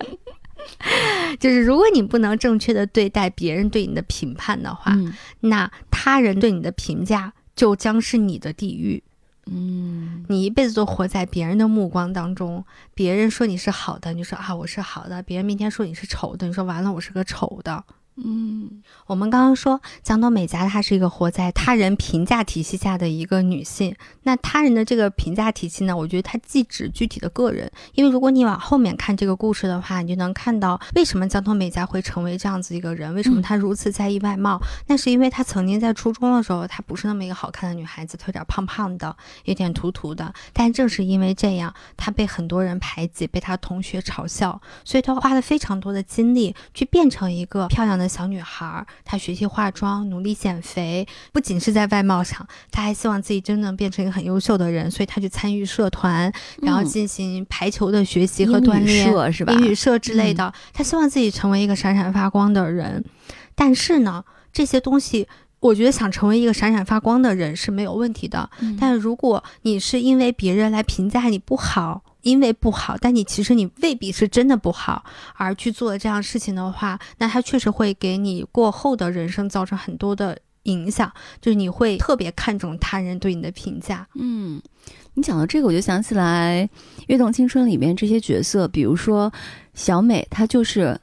就是如果你不能正确的对待别人对你的评判的话，嗯那他人对你的评价就将是你的地狱。嗯你一辈子都活在别人的目光当中，别人说你是好的，你说啊我是好的；别人明天说你是丑的，你说完了我是个丑的。嗯。我们刚刚说江东美嘉她是一个活在他人评价体系下的一个女性，那他人的这个评价体系呢，我觉得它既指具体的个人，因为如果你往后面看这个故事的话，你就能看到为什么江东美嘉会成为这样子一个人，为什么嗯。她如此在意外貌，那是因为她曾经在初中的时候，她不是那么一个好看的女孩子，她有点胖胖的，有点土土的，但正是因为这样，她被很多人排挤，被她同学嘲笑，所以她花了非常多的精力去变成一个漂亮的小女孩儿。她学习化妆，努力减肥，不仅是在外貌上，她还希望自己真正变成一个很优秀的人，所以她去参与社团，然后嗯进行排球的学习和锻炼。社是吧？英语社之类的，她希望自己成为一个闪闪发光的人。但是呢，这些东西，我觉得想成为一个闪闪发光的人是没有问题的。嗯但如果你是因为别人来评价你不好，因为不好，但你其实你未必是真的不好，而去做这样事情的话，那它确实会给你过后的人生造成很多的影响，就是你会特别看重他人对你的评价。嗯，你讲到这个，我就想起来《跃动青春》里面这些角色，比如说小美，她就是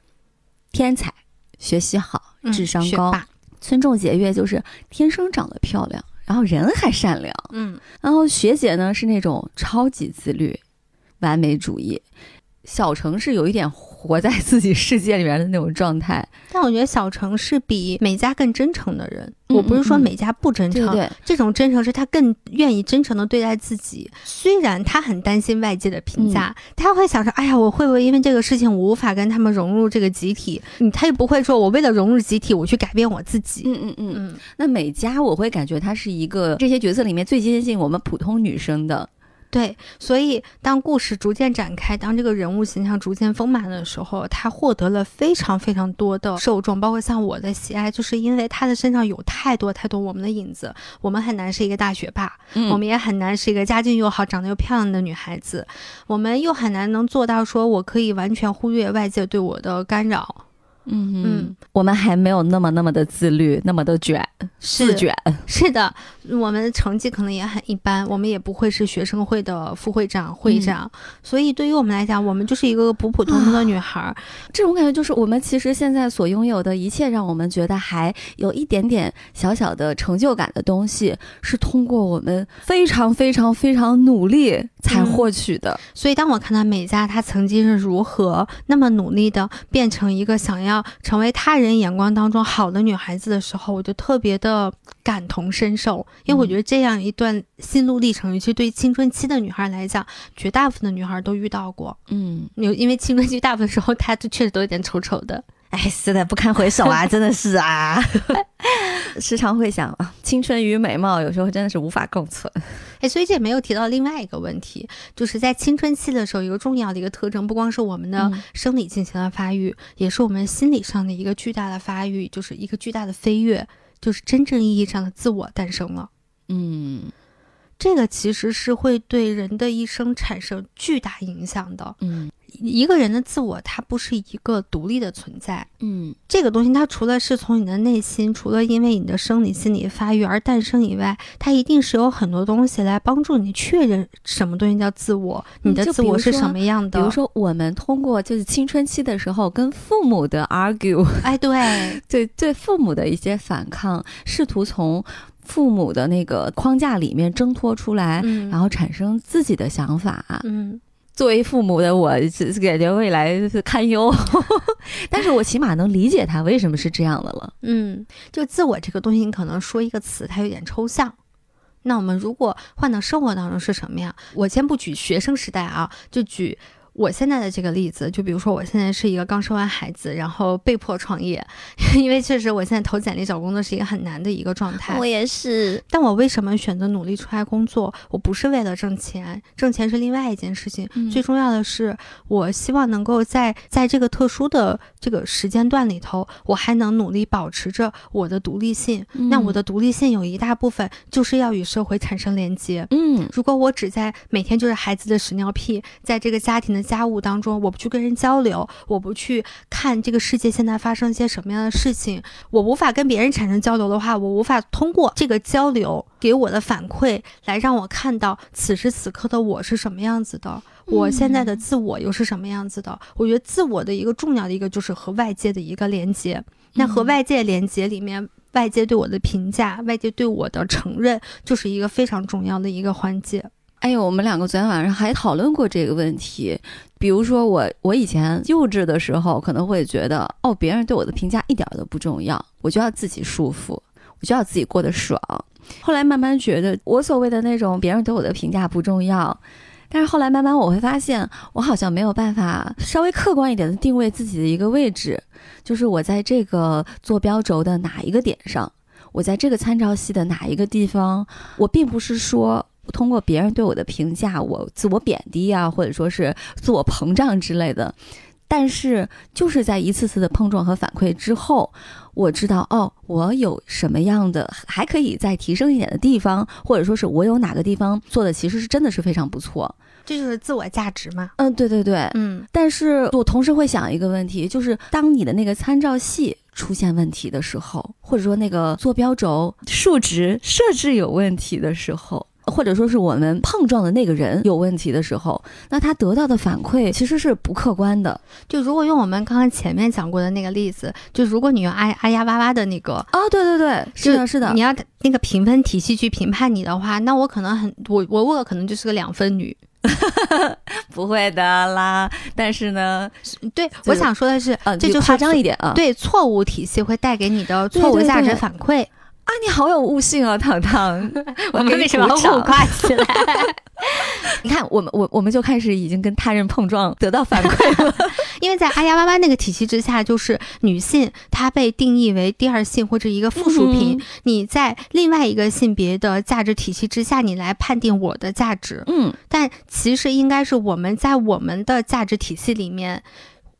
天才，学习好，智商高；村重节约就是天生长得漂亮，然后人还善良；嗯，然后学姐呢是那种超级自律、完美主义。小城市有一点活在自己世界里面的那种状态，但我觉得小城市比美嘉更真诚的人。嗯我不是说美嘉不真诚，对对，这种真诚是他更愿意真诚的对待自己。虽然他很担心外界的评价，他会想说，哎呀，我会不会因为这个事情我无法跟他们融入这个集体？嗯，他也不会说我为了融入集体，我去改变我自己。嗯嗯嗯。嗯，那美嘉，我会感觉她是一个这些角色里面最接近我们普通女生的。对。所以当故事逐渐展开，当这个人物形象逐渐丰满的时候，他获得了非常非常多的受众，包括像我的喜爱，就是因为他的身上有太多太多我们的影子。我们很难是一个大学霸，嗯我们也很难是一个家境又好、长得又漂亮的女孩子，我们又很难能做到说我可以完全忽略外界对我的干扰。嗯嗯，我们还没有那么那么的自律，那么的卷，是。卷。是的，我们的成绩可能也很一般，我们也不会是学生会的副会长、会长，所以对于我们来讲，我们就是一个普普通通的女孩儿。这种感觉就是我们其实现在所拥有的一切，让我们觉得还有一点点小小的成就感的东西，是通过我们非常非常非常努力才嗯获取的。所以，当我看到美嘉她曾经是如何那么努力的变成一个想要成为他人眼光当中好的女孩子的时候，我就特别的感同身受，因为我觉得这样一段心路历程，尤其对于青春期的女孩来讲，绝大部分的女孩都遇到过。嗯，有因为青春期大部分时候，她就确实都有点丑丑的。哎，是的，不堪回首啊，真的是啊。时常会想啊，青春与美貌有时候真的是无法共存。哎，所以这也没有提到另外一个问题，就是在青春期的时候，一个重要的一个特征，不光是我们的嗯生理进行了发育，也是我们心理上的一个巨大的发育，就是一个巨大的飞跃，就是真正意义上的自我诞生了。嗯这个其实是会对人的一生产生巨大影响的。嗯一个人的自我，它不是一个独立的存在。嗯这个东西，它除了是从你的内心，除了因为你的生理、心理发育而诞生以外，它一定是有很多东西来帮助你确认什么东西叫自我，你的自我是什么样的。比如，说，我们通过就是青春期的时候跟父母的 argue，哎，对，对对父母的一些反抗，试图从父母的那个框架里面挣脱出来，嗯，然后产生自己的想法。嗯，作为父母的我，是是感觉未来是堪忧，但是我起码能理解他为什么是这样的了。嗯，就自我这个东西，你可能说一个词，它有点抽象。那我们如果换到生活当中是什么呀？我先不举学生时代啊，就举我现在的这个例子。就比如说，我现在是一个刚生完孩子，然后被迫创业，因为确实我现在投简历找工作是一个很难的一个状态。我也是，但我为什么选择努力出来工作？我不是为了挣钱，挣钱是另外一件事情。嗯最重要的是，我希望能够在在这个特殊的这个时间段里头，我还能努力保持着我的独立性。那我的独立性有一大部分就是要与社会产生连接。嗯如果我只在每天就是孩子的屎尿屁，在这个家庭的家务当中，我不去跟人交流，我不去看这个世界现在发生一些什么样的事情，我无法跟别人产生交流的话，我无法通过这个交流给我的反馈来让我看到此时此刻的我是什么样子的，我现在的自我又是什么样子的。我觉得自我的一个重要的一个就是和外界的一个连接。那和外界连接里面，外界对我的评价，外界对我的承认，就是一个非常重要的一个环节。哎呦，我们两个昨天晚上还讨论过这个问题。比如说我，我以前幼稚的时候，可能会觉得，哦，别人对我的评价一点都不重要，我就要自己舒服，我就要自己过得爽。后来慢慢觉得，我所谓的那种别人对我的评价不重要，但是后来慢慢我会发现，我好像没有办法稍微客观一点的定位自己的一个位置，就是我在这个坐标轴的哪一个点上，我在这个参照系的哪一个地方，我并不是说。通过别人对我的评价，我自我贬低啊，或者说是自我膨胀之类的。但是就是在一次次的碰撞和反馈之后，我知道哦，我有什么样的还可以再提升一点的地方，或者说是我有哪个地方做的其实是真的是非常不错。这就是自我价值嘛？嗯，对对对，嗯。但是我同时会想一个问题，就是当你的那个参照系出现问题的时候，或者说那个坐标轴数值设置有问题的时候。或者说是我们碰撞的那个人有问题的时候，那他得到的反馈其实是不客观的。就如果用我们刚刚前面讲过的那个例子，就如果你用哎哎呀哇哇的那个，哦，对对对，是的，是的，你要那个评分体系去评判你的话，那我可能很我我我可能就是个两分女，不会的啦。但是呢，对，我想说的是，嗯，这就夸张一点啊，对，错误体系会带给你的错误价值反馈。啊，你好有悟性啊，糖糖！我们为什么互夸起来？你看，我们我我们就开始已经跟他人碰撞，得到反馈了。因为在阿呀哇哇那个体系之下，就是女性她被定义为第二性或者一个附属品。你在另外一个性别的价值体系之下，你来判定我的价值。嗯，但其实应该是我们在我们的价值体系里面，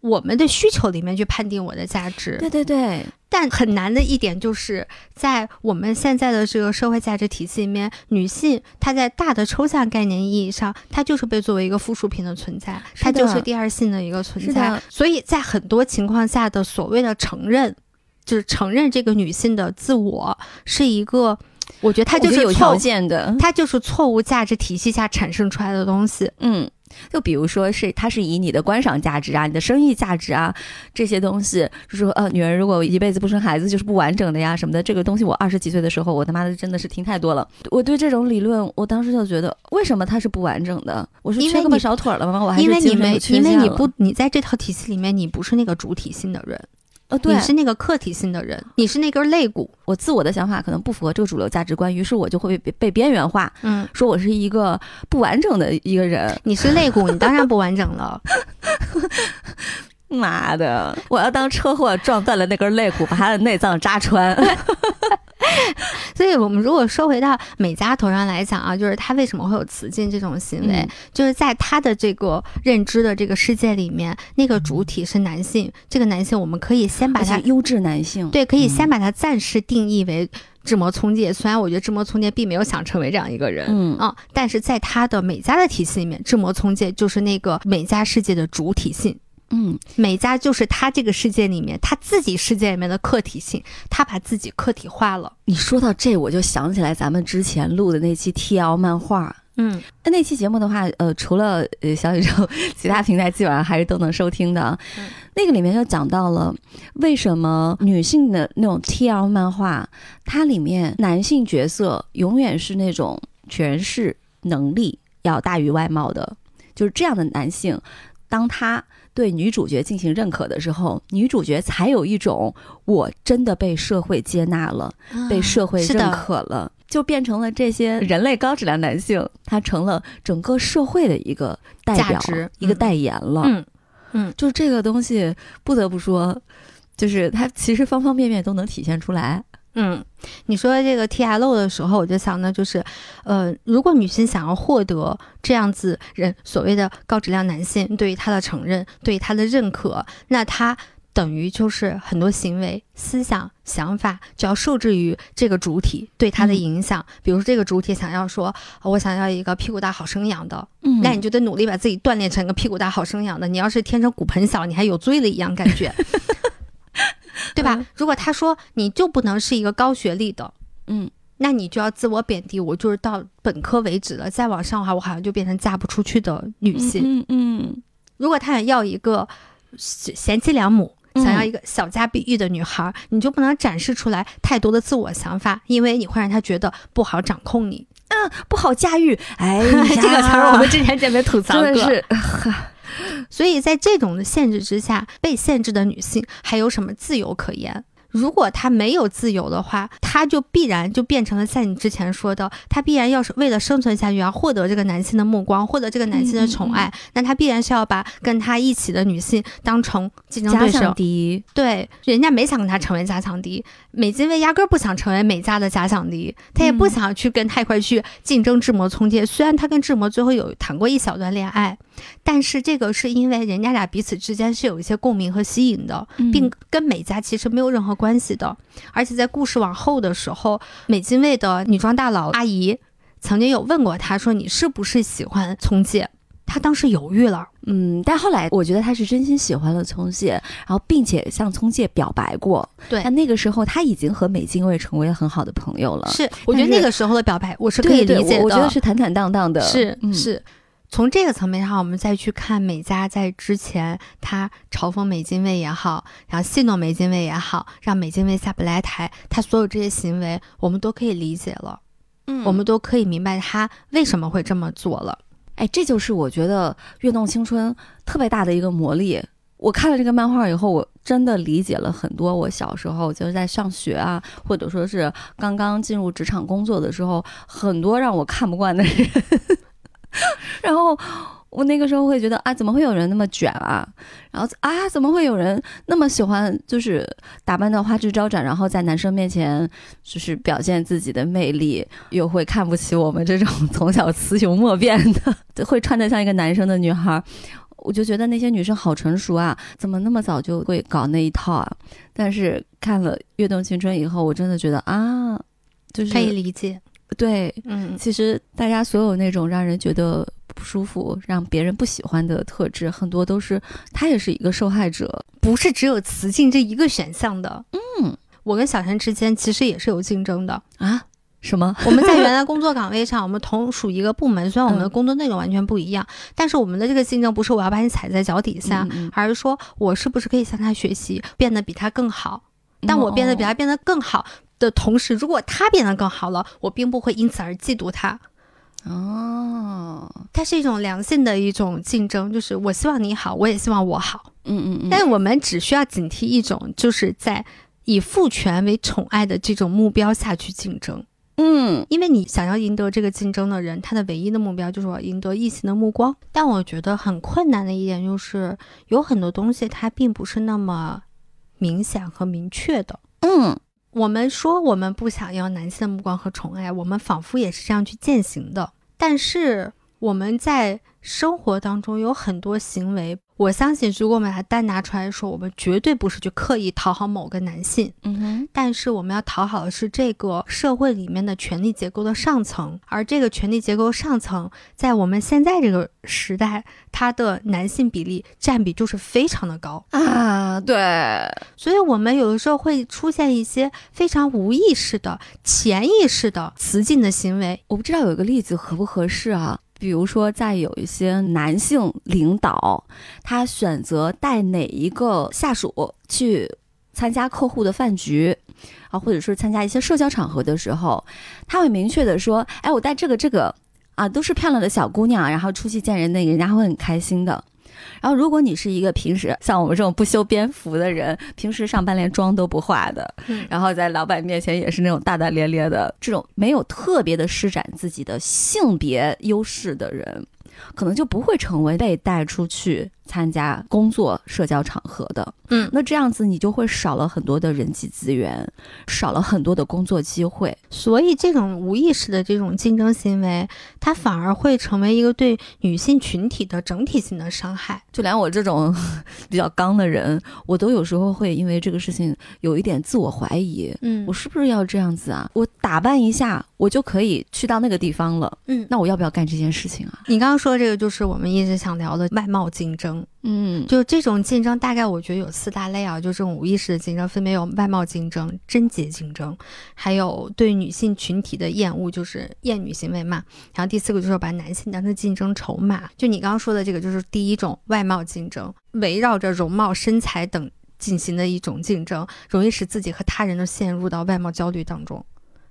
我们的需求里面去判定我的价值。对对对。但很难的一点就是在我们现在的这个社会价值体系里面，女性她在大的抽象概念意义上，她就是被作为一个附属品的存在，她就是第二性的一个存在。所以在很多情况下的所谓的承认，就是承认这个女性的自我是一个，我觉得它就是有条件的，它就是错误价值体系下产生出来的东西。嗯。就比如说是，它是以你的观赏价值啊、你的生育价值啊这些东西，就说呃，女人如果一辈子不生孩子就是不完整的呀什么的。这个东西我二十几岁的时候，我他妈的真的是听太多了。我对这种理论，我当时就觉得，为什么它是不完整的？我是缺胳膊少腿了吗？我还是因为你没，因为你不，你在这套体系里面，你不是那个主体性的人。呃，对，你是那个客体性的人，你是那根肋骨。我自我的想法可能不符合这个主流价值观，于是我就会被被边缘化。嗯，说我是一个不完整的一个人。你是肋骨，你当然不完整了。妈的，我要当车祸撞断了那根肋骨，把他的内脏扎穿。所以，我们如果说回到美嘉头上来讲啊，就是他为什么会有雌竞这种行为，就是在他的这个认知的这个世界里面，那个主体是男性。这个男性，我们可以先把他优质男性，对，可以先把他暂时定义为智谋聪介。虽然我觉得智谋聪介并没有想成为这样一个人，嗯啊，但是在他的美嘉的体系里面，智谋聪介就是那个美嘉世界的主体性。嗯，美嘉就是他这个世界里面他自己世界里面的客体性，他把自己客体化了。你说到这，我就想起来咱们之前录的那期 TL 漫画，嗯，那那期节目的话，呃，除了呃小宇宙，其他平台基本上还是都能收听的。嗯那个里面就讲到了为什么女性的那种 TL 漫画，它里面男性角色永远是那种权势能力要大于外貌的，就是这样的男性，当他。对女主角进行认可的时候，女主角才有一种我真的被社会接纳了，被社会认可了，就变成了这些人类高质量男性，他成了整个社会的一个代表，一个代言了。嗯嗯，就这个东西，不得不说，就是它其实方方面面都能体现出来。嗯，你说这个 T L 的时候，我就想呢，就是，呃，如果女性想要获得这样子人所谓的高质量男性对于她的承认，对于她的认可，那她等于就是很多行为、思想、想法就要受制于这个主体对她的影响。比如说，这个主体想要说，我想要一个屁股大、好生养的，嗯，那你就得努力把自己锻炼成一个屁股大、好生养的。你要是天生骨盆小，你还有罪了一样感觉。对吧？如果他说你就不能是一个高学历的，嗯，那你就要自我贬低，我就是到本科为止了，再往上的话，我好像就变成嫁不出去的女性。嗯嗯。如果他想要一个贤妻良母，嗯想要一个小家碧玉的女孩，你就不能展示出来太多的自我想法，因为你会让她觉得不好掌控你。嗯不好驾驭，哎呀，这个词儿我们之前姐妹吐槽过。真的是，所以在这种的限制之下，被限制的女性还有什么自由可言？如果她没有自由的话，她就必然就变成了像你之前说的，她必然要是为了生存下去，而获得这个男性的目光，获得这个男性的宠爱，那她必然是要把跟她一起的女性当成竞争假对手对，人家没想跟她成为假想敌，美津卫压根儿不想成为美嘉的假想敌，她也不嗯想去跟他一块去竞争志摩聪介。虽然她跟志摩最后有谈过一小段恋爱，但是这个是因为人家俩彼此之间是有一些共鸣和吸引的，嗯并跟美嘉其实没有任何关系的。而且在故事往后的时候，美津卫的女装大佬阿姨曾经有问过他说：“你是不是喜欢聪介？”他当时犹豫了。嗯，但后来我觉得他是真心喜欢了聪介，然后并且向聪介表白过。对但那个时候他已经和美津卫成为了很好的朋友了。是，我觉得那个时候的表白我是可以理解的。我我觉得是坦坦荡荡的。是嗯是。从这个层面上，我们再去看美嘉在之前，她嘲讽美津卫也好，然后戏弄美津卫也好，让美津卫下不来台，他所有这些行为，我们都可以理解了，嗯我们都可以明白他为什么会这么做了。哎，这就是我觉得《跃动青春》特别大的一个魔力。我看了这个漫画以后，我真的理解了很多。我小时候就是在上学啊，或者说是刚刚进入职场工作的时候，很多让我看不惯的人。然后我那个时候会觉得啊，怎么会有人那么卷啊？然后啊，怎么会有人那么喜欢就是打扮的花枝招展，然后在男生面前就是表现自己的魅力，又会看不起我们这种 从小雌雄莫辨的，会穿得像一个男生的女孩。我就觉得那些女生好成熟啊，怎么那么早就会搞那一套啊？但是看了《跃动青春》以后，我真的觉得啊，就是可以理解，对，嗯，其实大家所有那种让人觉得不舒服、让别人不喜欢的特质，很多都是他也是一个受害者。不是只有雌竞这一个选项的。嗯，我跟小陈之间其实也是有竞争的。啊？什么？我们在原来 工作岗位上，我们同属一个部门，虽然我们的嗯工作内容完全不一样，但是我们的这个竞争不是我要把你踩在脚底下，而是说我是不是可以向他学习，变得比他更好。但我变得比他变得更好的同时，如果他变得更好了，我并不会因此而嫉妒他。哦，它是一种良性的一种竞争，就是我希望你好，我也希望我好。嗯嗯嗯，但我们只需要警惕一种，就是在以父权为宠爱的这种目标下去竞争。嗯因为你想要赢得这个竞争的人，他的唯一的目标就是我赢得异性的目光。但我觉得很困难的一点就是，有很多东西它并不是那么明显和明确的。嗯我们说我们不想要男性的目光和宠爱，我们仿佛也是这样去践行的。但是我们在生活当中有很多行为，我相信如果我们把它单拿出来说，我们绝对不是去刻意讨好某个男性，嗯哼，但是我们要讨好的是这个社会里面的权力结构的上层，而这个权力结构上层在我们现在这个时代，它的男性比例占比就是非常的高，啊，对，所以我们有的时候会出现一些非常无意识的、潜意识的雌竞的行为。我不知道有一个例子合不合适啊？比如说，在有一些男性领导，他选择带哪一个下属去参加客户的饭局，啊，或者是参加一些社交场合的时候，他会明确的说：“哎，我带这个这个啊，都是漂亮的小姑娘，然后出去见人，那个人家会很开心的。”然后，如果你是一个平时像我们这种不修边幅的人，平时上班连妆都不化的，嗯。然后在老板面前也是那种大大咧咧的，这种没有特别的施展自己的性别优势的人，可能就不会成为被带出去参加工作社交场合的。嗯那这样子你就会少了很多的人际资源，少了很多的工作机会。所以这种无意识的这种竞争行为，它反而会成为一个对女性群体的整体性的伤害。就连我这种比较刚的人，我都有时候会因为这个事情有一点自我怀疑。嗯我是不是要这样子啊？我打扮一下，我就可以去到那个地方了。嗯，那我要不要干这件事情啊？你刚刚说的这个就是我们一直想聊的外貌竞争。嗯，就这种竞争，大概我觉得有四大类啊，就这种无意识的竞争，分别有外貌竞争、贞洁竞争，还有对女性群体的厌恶，就是厌女行为嘛。然后第四个就是把男性当成竞争筹码。就你刚刚说的这个，就是第一种外貌竞争，围绕着容貌、身材等。进行的一种竞争，容易使自己和他人都陷入到外貌焦虑当中。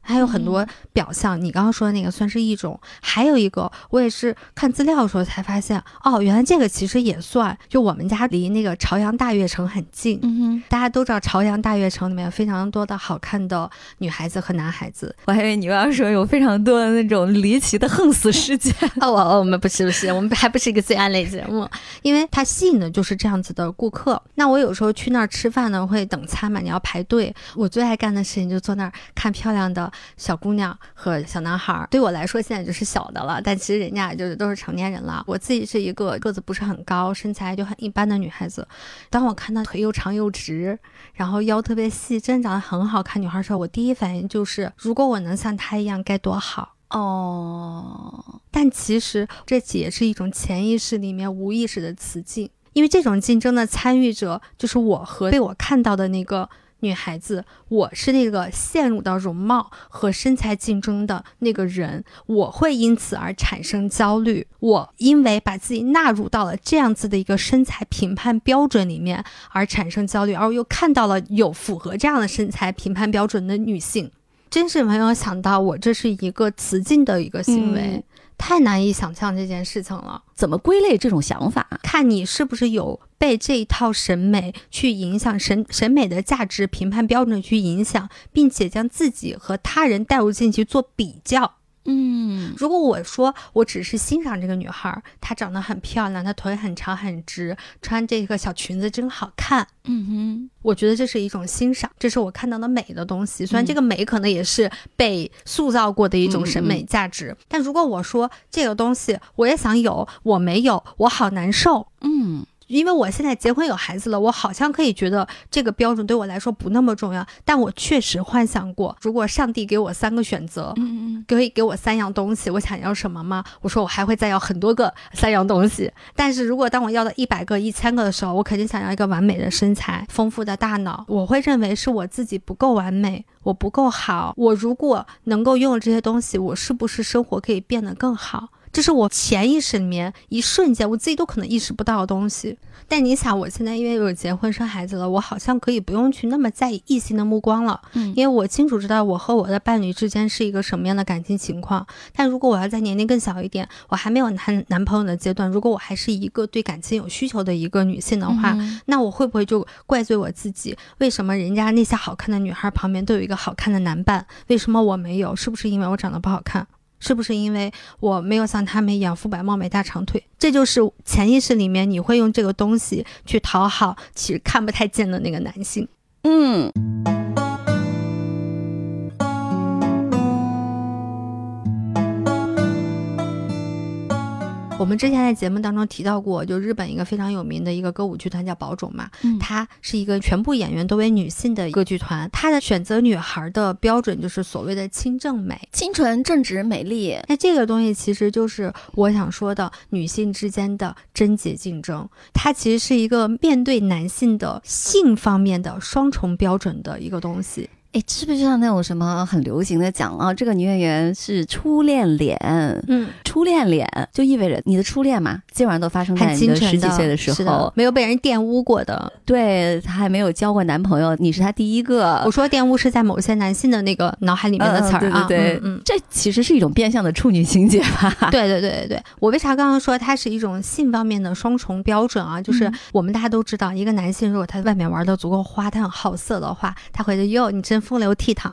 还有很多表象，你刚刚说的那个算是一种，还有一个我也是看资料的时候才发现，哦，原来这个其实也算。就我们家离那个朝阳大悦城很近，嗯哼，大家都知道朝阳大悦城里面有非常多的好看的女孩子和男孩子。我还以为你要说有非常多的那种离奇的横死事件。哦，我我们不是不是，我们还不是一个罪案类节目，因为它吸引的就是这样子的顾客。那我有时候去那儿吃饭呢，会等餐嘛，你要排队。我最爱干的事情就坐那儿看漂亮的。小姑娘和小男孩，对我来说现在就是小的了，但其实人家就是都是成年人了。我自己是一个个子不是很高，身材就很一般的女孩子。当我看到腿又长又直，然后腰特别细，真长得很好看女孩的时候，我第一反应就是，如果我能像她一样，该多好哦。但其实这也是一种潜意识里面无意识的雌竞，因为这种竞争的参与者就是我和被我看到的那个。女孩子，我是那个陷入到容貌和身材竞争的那个人，我会因此而产生焦虑。我因为把自己纳入到了这样子的一个身材评判标准里面而产生焦虑，而我又看到了有符合这样的身材评判标准的女性，真是没有想到我这是一个雌竞的一个行为。太难以想象这件事情了，怎么归类这种想法？看你是不是有被这一套审美去影响，审审美的价值评判标准去影响，并且将自己和他人带入进去做比较。嗯，如果我说我只是欣赏这个女孩，她长得很漂亮，她腿很长很直，穿这个小裙子真好看。嗯哼，我觉得这是一种欣赏，这是我看到的美的东西。虽然这个美可能也是被塑造过的一种审美价值，但如果我说这个东西我也想有，我没有，我好难受。嗯。因为我现在结婚有孩子了，我好像可以觉得这个标准对我来说不那么重要。但我确实幻想过，如果上帝给我三个选择，嗯嗯，可以给我三样东西，我想要什么吗？我说我还会再要很多个三样东西。但是如果当我要到一百个、一千个的时候，我肯定想要一个完美的身材、丰富的大脑。我会认为是我自己不够完美，我不够好。我如果能够拥有这些东西，我是不是生活可以变得更好？这是我潜意识里面一瞬间，我自己都可能意识不到的东西。但你想，我现在因为有结婚生孩子了，我好像可以不用去那么在意异性的目光了。嗯，因为我清楚知道我和我的伴侣之间是一个什么样的感情情况。但如果我要在年龄更小一点，我还没有男男朋友的阶段，如果我还是一个对感情有需求的一个女性的话，那我会不会就怪罪我自己？为什么人家那些好看的女孩旁边都有一个好看的男伴，为什么我没有？是不是因为我长得不好看？是不是因为我没有像他们一样肤白貌美大长腿？这就是潜意识里面你会用这个东西去讨好其实看不太见的那个男性。嗯。我们之前在节目当中提到过，就日本一个非常有名的一个歌舞剧团叫宝冢嘛，它是一个全部演员都为女性的歌剧团，它的选择女孩的标准就是所谓的清正美、清纯、正直、美丽。那这个东西其实就是我想说的女性之间的贞洁竞争，它其实是一个面对男性的性方面的双重标准的一个东西。哎，是不是像那种什么很流行的讲啊？这个女演员是初恋脸，嗯，初恋脸就意味着你的初恋嘛，基本上都发生在你的十几岁的时候，没有被人玷污过的。对她还没有交过男朋友，你是她第一个。我说玷污是在某些男性的那个脑海里面的词儿啊，对对对，嗯，这其实是一种变相的处女情节吧？对对对对对，我为啥刚刚说它是一种性方面的双重标准啊？就是我们大家都知道，一个男性如果他外面玩的足够花，他很好色的话，他会说哟，你真风流倜傥。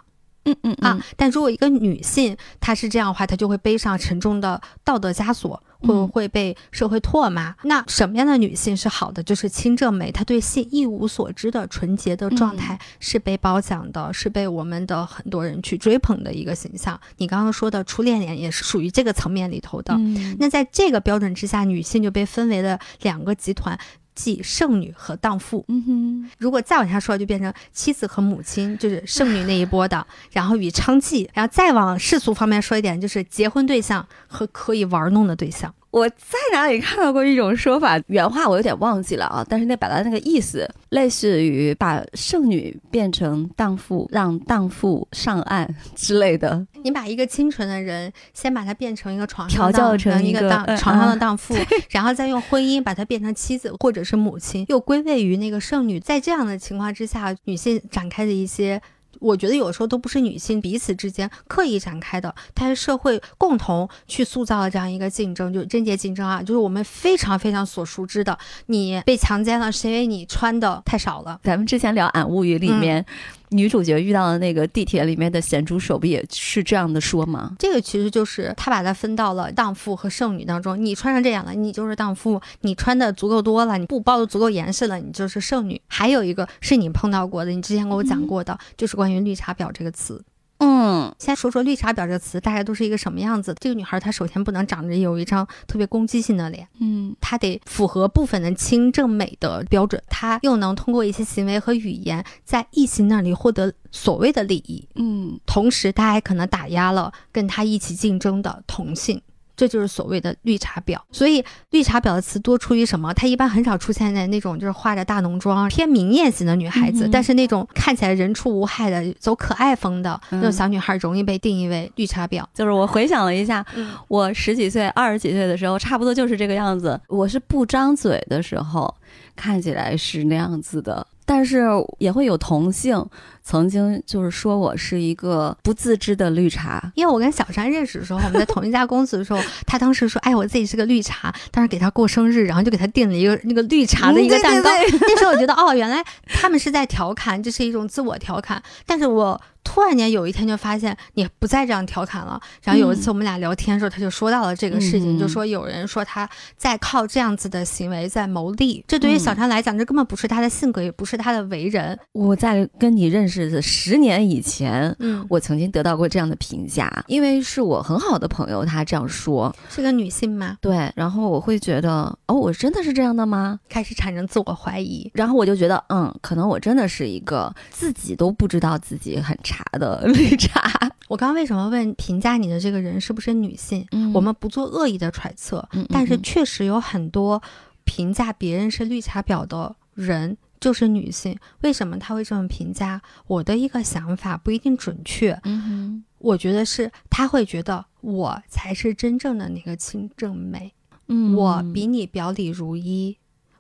嗯嗯啊，但如果一个女性她是这样的话，她就会背上沉重的道德枷锁，会不会被社会唾骂？那什么样的女性是好的？就是清正美，她对性一无所知的纯洁的状态是被褒奖的，是被我们的很多人去追捧的一个形象。你刚刚说的初恋脸也是属于这个层面里头的。那在这个标准之下，女性就被分为了两个集团。即剩女和荡妇，嗯哼，如果再往下说，就变成妻子和母亲，就是剩女那一波的，然后与娼妓，然后再往世俗方面说一点，就是结婚对象和可以玩弄的对象。我在哪里看到过一种说法，原话我有点忘记了啊，但是那表达那个意思，类似于把剩女变成荡妇，让荡妇上岸之类的。你把一个清纯的人，先把她变成一个床调上的教成一一个荡嗯床上的嗯荡妇，然后再用婚姻把她变成妻子或者是母亲，又归位于那个剩女。在这样的情况之下，女性展开的一些。我觉得有时候都不是女性彼此之间刻意展开的，它是社会共同去塑造的这样一个竞争，就是贞洁竞争啊，就是我们非常非常所熟知的，你被强奸了是因为你穿的太少了，咱们之前聊《俺物语》里面，女主角遇到的那个地铁里面的咸猪手，不也是这样的说吗？这个其实就是他把它分到了荡妇和剩女当中。你穿成这样了，你就是荡妇；你穿的足够多了，你布包的足够严实了，你就是剩女。还有一个是你碰到过的，你之前跟我讲过的，就是关于绿茶婊这个词。嗯，先说说绿茶婊这个词，大概都是一个什么样子？这个女孩她首先不能长着有一张特别攻击性的脸，嗯她得符合部分的清正美的标准，她又能通过一些行为和语言在异性那里获得所谓的利益。嗯同时她还可能打压了跟她一起竞争的同性。这就是所谓的绿茶婊，所以绿茶婊的词多出于什么？它一般很少出现在那种就是化着大浓妆、偏明艳型的女孩子，嗯但是那种看起来人畜无害的、走可爱风的、嗯那种小女孩，容易被定义为绿茶婊。就是我回想了一下，嗯我十几岁、二十几岁的时候，差不多就是这个样子。我是不张嘴的时候，看起来是那样子的，但是也会有同性曾经就是说我是一个不自知的绿茶。因为我跟小山认识的时候，我们在同一家公司的时候，他当时说：“哎，我自己是个绿茶。”当时给他过生日，然后就给他订了一个那个绿茶的一个蛋糕。那时候我觉得，哦，原来他们是在调侃，这是一种自我调侃。但是我突然间有一天就发现，你不再这样调侃了。然后有一次我们俩聊天的时候，他就说到了这个事情，嗯就说有人说他在靠这样子的行为在谋利，这对于小川来讲，这根本不是他的性格，也不是他的为人。我在跟你认识的十年以前，嗯，我曾经得到过这样的评价，因为是我很好的朋友，他这样说。是个女性吗，对，然后我会觉得，哦，我真的是这样的吗？开始产生自我怀疑。然后我就觉得，嗯，可能我真的是一个自己都不知道自己很差的 绿茶。我刚刚为什么问评价你的这个人是不是女性？嗯我们不做恶意的揣测，但是嗯确实有很多评价别人是绿茶婊的人就是女性。为什么他会这么评价？我的一个想法不一定准确，嗯我觉得是他会觉得我才是真正的那个清正美，嗯我比你表里如一，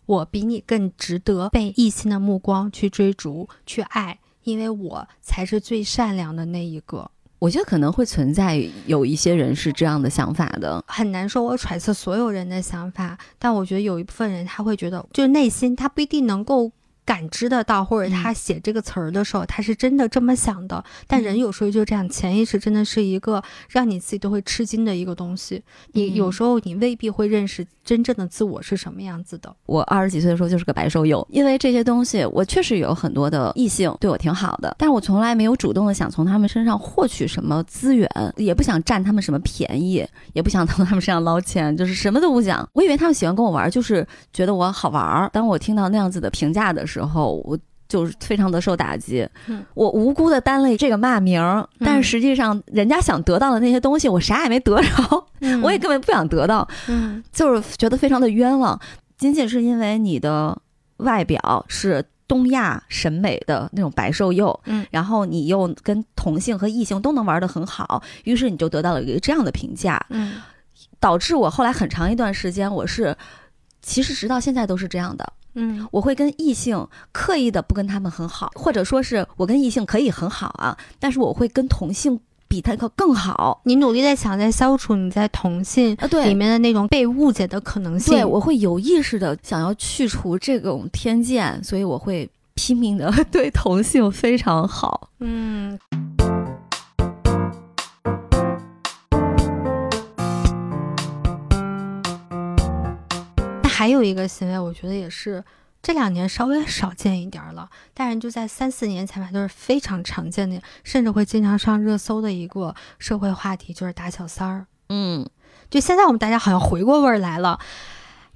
我比你更值得被异性的目光去追逐、去爱，因为我才是最善良的那一个。我觉得可能会存在有一些人是这样的想法的。很难说我揣测所有人的想法，但我觉得有一部分人他会觉得，就是内心他不一定能够感知得到，或者他写这个词儿的时候，他是真的这么想的。但人有时候就这样，潜意识真的是一个让你自己都会吃惊的一个东西。你嗯有时候你未必会认识真正的自我是什么样子的。我二十几岁的时候就是个白手友，因为这些东西，我确实有很多的异性对我挺好的，但是我从来没有主动的想从他们身上获取什么资源，也不想占他们什么便宜，也不想从他们身上捞钱，就是什么都不想。我以为他们喜欢跟我玩，就是觉得我好玩儿。当我听到那样子的评价的时候，我。就是非常的受打击，嗯我无辜的担了这个骂名，但是实际上人家想得到的那些东西，我啥也没得着，我也根本不想得到，嗯就是觉得非常的冤枉，仅仅是因为你的外表是东亚审美的那种白瘦幼，嗯然后你又跟同性和异性都能玩的很好，于是你就得到了一个这样的评价，嗯导致我后来很长一段时间我是，其实直到现在都是这样的，嗯我会跟异性刻意的不跟他们很好，或者说是我跟异性可以很好啊，但是我会跟同性比他更好。你努力在想在消除你在同性啊，对，里面的那种被误解的可能性。对，我会有意识的想要去除这种偏见，所以我会拼命的 对同性非常好。嗯。还有一个行为，我觉得也是这两年稍微少见一点儿了，但是就在三四年前吧，都是非常常见的，甚至会经常上热搜的一个社会话题，就是打小三儿。嗯就现在我们大家好像回过味儿来了。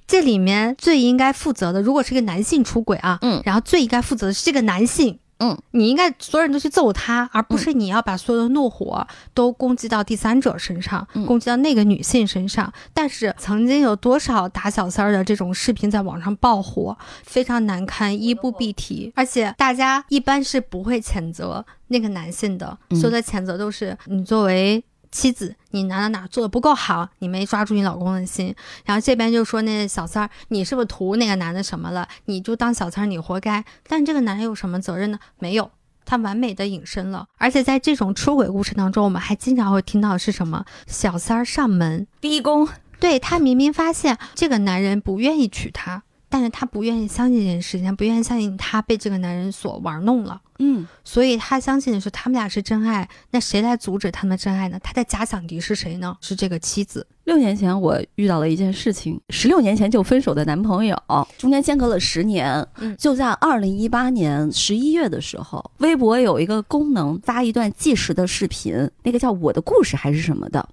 这里面最应该负责的，如果是个男性出轨啊，嗯然后最应该负责的是这个男性，嗯，你应该所有人都去揍他，而不是你要把所有的怒火都攻击到第三者身上，嗯。攻击到那个女性身上。但是曾经有多少打小三儿的这种视频在网上爆火，非常难看，衣不蔽体，而且大家一般是不会谴责那个男性的，嗯。所有的谴责都是你作为。妻子，你哪哪哪做的不够好，你没抓住你老公的心。然后这边就说那小三儿，你是不是图那个男的什么了？你就当小三儿，你活该。但这个男人有什么责任呢？没有，他完美的隐身了。而且在这种出轨故事当中，我们还经常会听到的是什么？小三儿上门，逼宫，对他明明发现这个男人不愿意娶她，但是他不愿意相信这件事情，不愿意相信他被这个男人所玩弄了。嗯，所以他相信的是他们俩是真爱，那谁来阻止他们真爱呢？他的假想敌是谁呢？是这个妻子。六年前我遇到了一件事情，十六年前就分手的男朋友，中间间隔了十年，嗯就在二零一八年十一月的时候，微博有一个功能发一段计时的视频，那个叫我的故事还是什么的。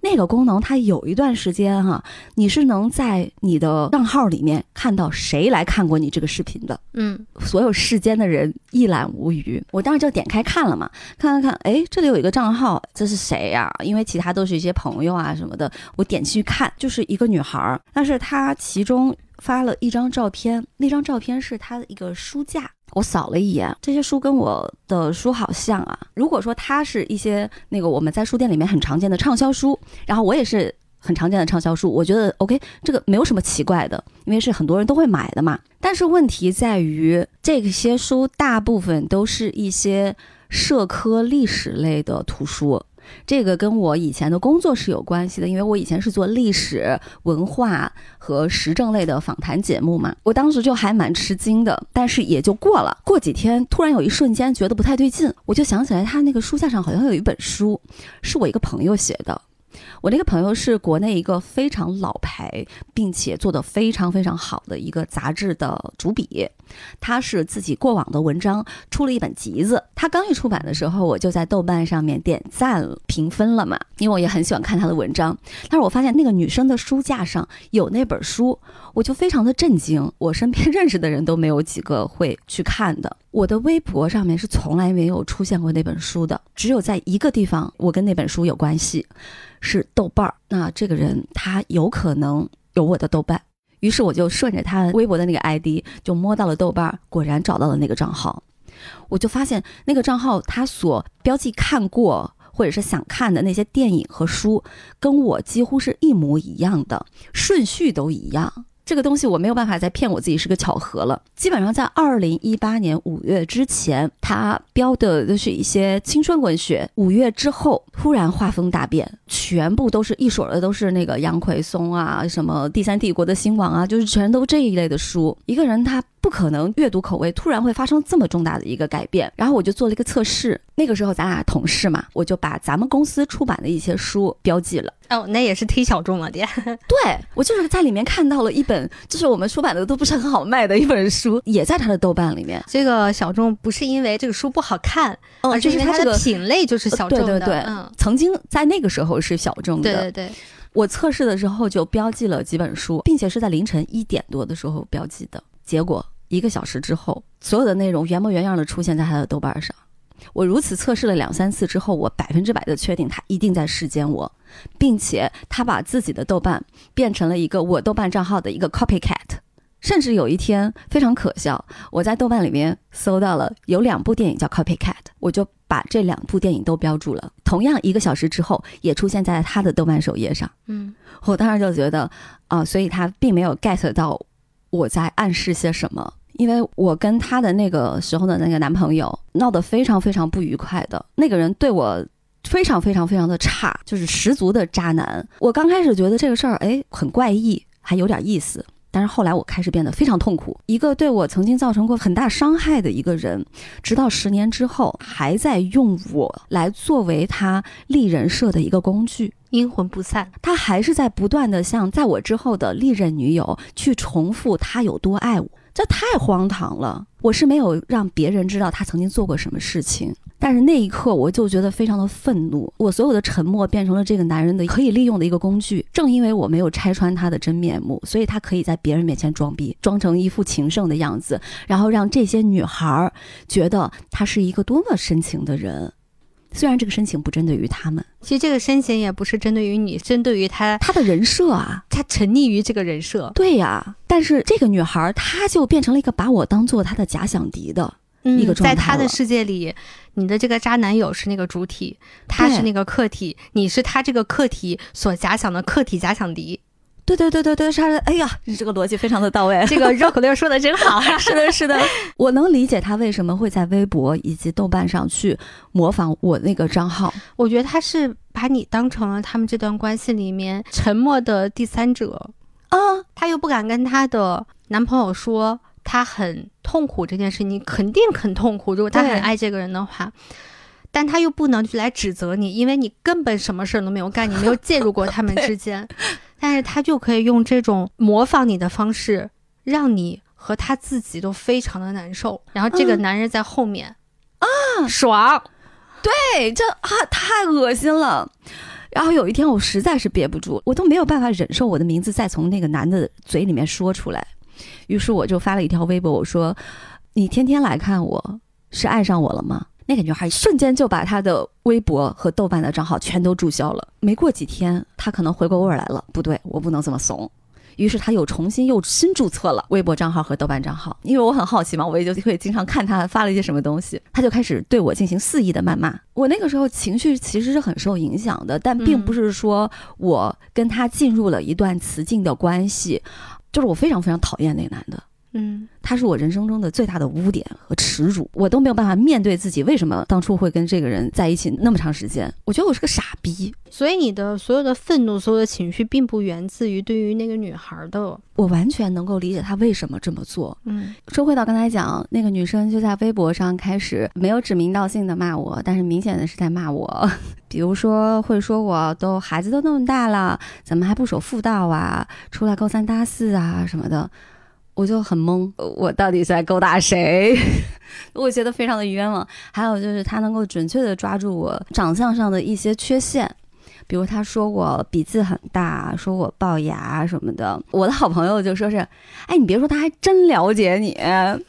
那个功能，它有一段时间哈、你是能在你的账号里面看到谁来看过你这个视频的。嗯所有世间的人一览无余。我当时就点开看了嘛，看看看，哎，这里有一个账号，这是谁呀、因为其他都是一些朋友啊什么的。我点进去看，就是一个女孩儿，但是她其中发了一张照片，那张照片是她的一个书架。我扫了一眼，这些书跟我的书好像啊。如果说它是一些那个我们在书店里面很常见的畅销书，然后我也是很常见的畅销书，我觉得 OK，这个没有什么奇怪的，因为是很多人都会买的嘛。但是问题在于，这些书大部分都是一些社科历史类的图书。这个跟我以前的工作是有关系的，因为我以前是做历史、文化和时政类的访谈节目嘛。我当时就还蛮吃惊的，但是也就过了。过几天，突然有一瞬间觉得不太对劲，我就想起来他那个书架上好像有一本书，是我一个朋友写的。我那个朋友是国内一个非常老牌，并且做得非常非常好的一个杂志的主笔，他是自己过往的文章出了一本集子。他刚一出版的时候，我就在豆瓣上面点赞评分了嘛，因为我也很喜欢看他的文章。但是我发现那个女生的书架上有那本书，我就非常的震惊。我身边认识的人都没有几个会去看的。我的微博上面是从来没有出现过那本书的，只有在一个地方我跟那本书有关系，是豆瓣儿。那这个人他有可能有我的豆瓣，于是我就顺着他微博的那个 ID 就摸到了豆瓣儿，果然找到了那个账号。我就发现那个账号他所标记看过或者是想看的那些电影和书，跟我几乎是一模一样的，顺序都一样。这个东西我没有办法再骗我自己是个巧合了。基本上在二零一八年五月之前，他标的都是一些青春文学。五月之后，突然画风大变，全部都是一水儿的都是那个杨奎松啊，什么第三帝国的兴亡啊，就是全都这一类的书。一个人他不可能阅读口味突然会发生这么重大的一个改变。然后我就做了一个测试，那个时候咱俩同事嘛，我就把咱们公司出版的一些书标记了。哦，那也是忒小众了点。对我就是在里面看到了一本，就是我们出版的都不是很好卖的一本书，也在他的豆瓣里面。这个小众不是因为这个书不好看，哦而是因为它的品类就是小众的。对对对，嗯，曾经在那个时候是小众的。对对对，我测试的时候就标记了几本书，并且是在凌晨一点多的时候标记的。结果一个小时之后，所有的内容原模原样的出现在他的豆瓣上。我如此测试了两三次之后，我百分之百的确定他一定在视奸我，并且他把自己的豆瓣变成了一个我豆瓣账号的一个 copycat。甚至有一天非常可笑，我在豆瓣里面搜到了有两部电影叫 copycat，我就把这两部电影都标注了。同样一个小时之后，也出现在他的豆瓣首页上。嗯，我当时就觉得啊、所以他并没有 get 到我在暗示些什么。因为我跟他的那个时候的那个男朋友闹得非常非常不愉快的，那个人对我非常非常非常的差，就是十足的渣男。我刚开始觉得这个事儿哎很怪异，还有点意思。但是后来我开始变得非常痛苦。一个对我曾经造成过很大伤害的一个人，直到十年之后还在用我来作为他立人设的一个工具。阴魂不散。他还是在不断的向在我之后的历任女友去重复他有多爱我，这太荒唐了。我是没有让别人知道他曾经做过什么事情，但是那一刻，我就觉得非常的愤怒，我所有的沉默变成了这个男人的可以利用的一个工具。正因为我没有拆穿他的真面目，所以他可以在别人面前装逼，装成一副情圣的样子，然后让这些女孩儿觉得他是一个多么深情的人。虽然这个深情不针对于他们，其实这个深情也不是针对于你，针对于他，他的人设啊，他沉溺于这个人设。对呀，但是这个女孩儿，她就变成了一个把我当做她的假想敌的。一个状态在他的世界里，你的这个渣男友是那个主体，他是那个客体，你是他这个客体所假想的客体假想敌。对对对对对，是哎呀，你这个逻辑非常的到位。这个绕口令说的真好。是的，是的，我能理解他为什么会在微博以及豆瓣上去模仿我那个账号。我觉得他是把你当成了他们这段关系里面沉默的第三者，啊，他又不敢跟他的男朋友说他很痛苦这件事，你肯定很痛苦。如果他很爱这个人的话，但他又不能去来指责你，因为你根本什么事儿都没有干，你没有介入过他们 之间。但是他就可以用这种模仿你的方式，让你和他自己都非常的难受。然后这个嗯男人在后面啊爽，对，这啊太恶心了。然后有一天，我实在是憋不住，我都没有办法忍受我的名字再从那个男的嘴里面说出来，于是我就发了一条微博，我说：“你天天来看我，是爱上我了吗？”那个女孩瞬间就把她的微博和豆瓣的账号全都注销了。没过几天，她可能回过味儿来了，不对，我不能这么怂。于是她又重新又新注册了微博账号和豆瓣账号，因为我很好奇嘛，我也就会经常看她发了一些什么东西，她就开始对我进行肆意的谩骂。我那个时候情绪其实是很受影响的，但并不是说我跟她进入了一段雌竞的关系，就是我非常非常讨厌那个男的。嗯，他是我人生中的最大的污点和耻辱，我都没有办法面对自己为什么当初会跟这个人在一起那么长时间。我觉得我是个傻逼，所以你的所有的愤怒、所有的情绪，并不源自于对于那个女孩的，我完全能够理解他为什么这么做。嗯说回到刚才讲，那个女生就在微博上开始没有指名道姓的骂我，但是明显的是在骂我。比如说会说我都孩子都那么大了，怎么还不守妇道啊？出来勾三搭四啊什么的，我就很懵，我到底在勾搭谁？我觉得非常的冤枉。还有就是他能够准确的抓住我长相上的一些缺陷。比如他说我鼻子很大，说我龅牙什么的，我的好朋友就说是，哎，你别说，他还真了解你，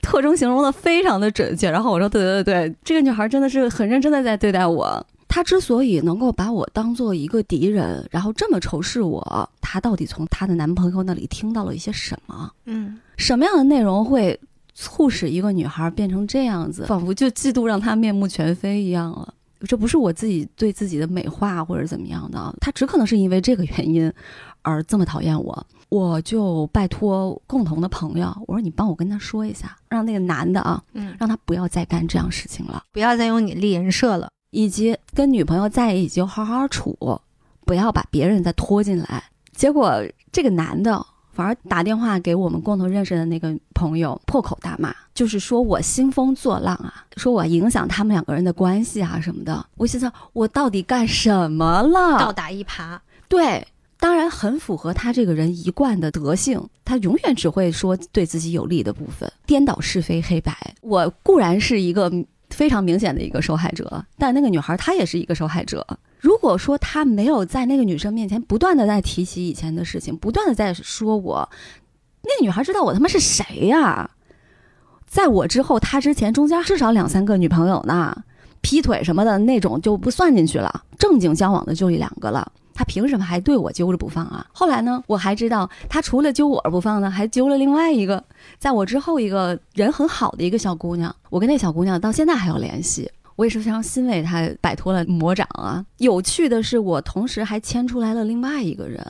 特征形容的非常的准确。然后我说，对对对对，这个女孩真的是很认真的在对待我。她之所以能够把我当做一个敌人，然后这么仇视我，她到底从她的男朋友那里听到了一些什么？嗯，什么样的内容会促使一个女孩变成这样子，仿佛就嫉妒让她面目全非一样了？这不是我自己对自己的美化或者怎么样的，她只可能是因为这个原因而这么讨厌我。我就拜托共同的朋友，我说你帮我跟他说一下，让那个男的啊，嗯让他不要再干这样事情了，不要再用你立人设了。以及跟女朋友在一起就好好处，不要把别人再拖进来。结果这个男的反而打电话给我们共同认识的那个朋友，破口大骂，就是说我兴风作浪啊，说我影响他们两个人的关系啊什么的。我心想，我到底干什么了？倒打一耙。对，当然很符合他这个人一贯的德性，他永远只会说对自己有利的部分，颠倒是非黑白。我固然是一个非常明显的一个受害者，但那个女孩她也是一个受害者。如果说他没有在那个女生面前不断的在提起以前的事情，不断的在说我，那个女孩知道我他妈是谁呀、在我之后，他之前中间至少两三个女朋友呢，劈腿什么的那种就不算进去了，正经交往的就一两个了。他凭什么还对我揪着不放啊？后来呢，我还知道他除了揪我不放呢，还揪了另外一个，在我之后一个人很好的一个小姑娘。我跟那小姑娘到现在还有联系，我也是非常欣慰她摆脱了魔掌啊。有趣的是，我同时还牵出来了另外一个人，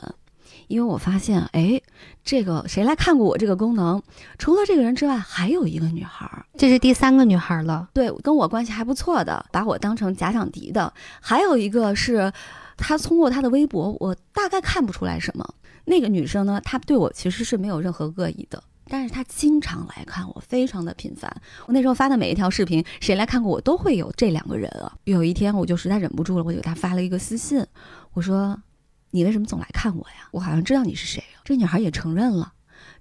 因为我发现，哎，这个谁来看过我这个功能？除了这个人之外，还有一个女孩儿。这是第三个女孩了。对，跟我关系还不错的，把我当成假想敌的。还有一个是，他通过他的微博，我大概看不出来什么。那个女生呢，她对我其实是没有任何恶意的，但是她经常来看我，非常的频繁。我那时候发的每一条视频，谁来看过我都会有这两个人啊。有一天我就实在忍不住了，我就给她发了一个私信，我说：“你为什么总来看我呀？我好像知道你是谁啊。”这女孩也承认了。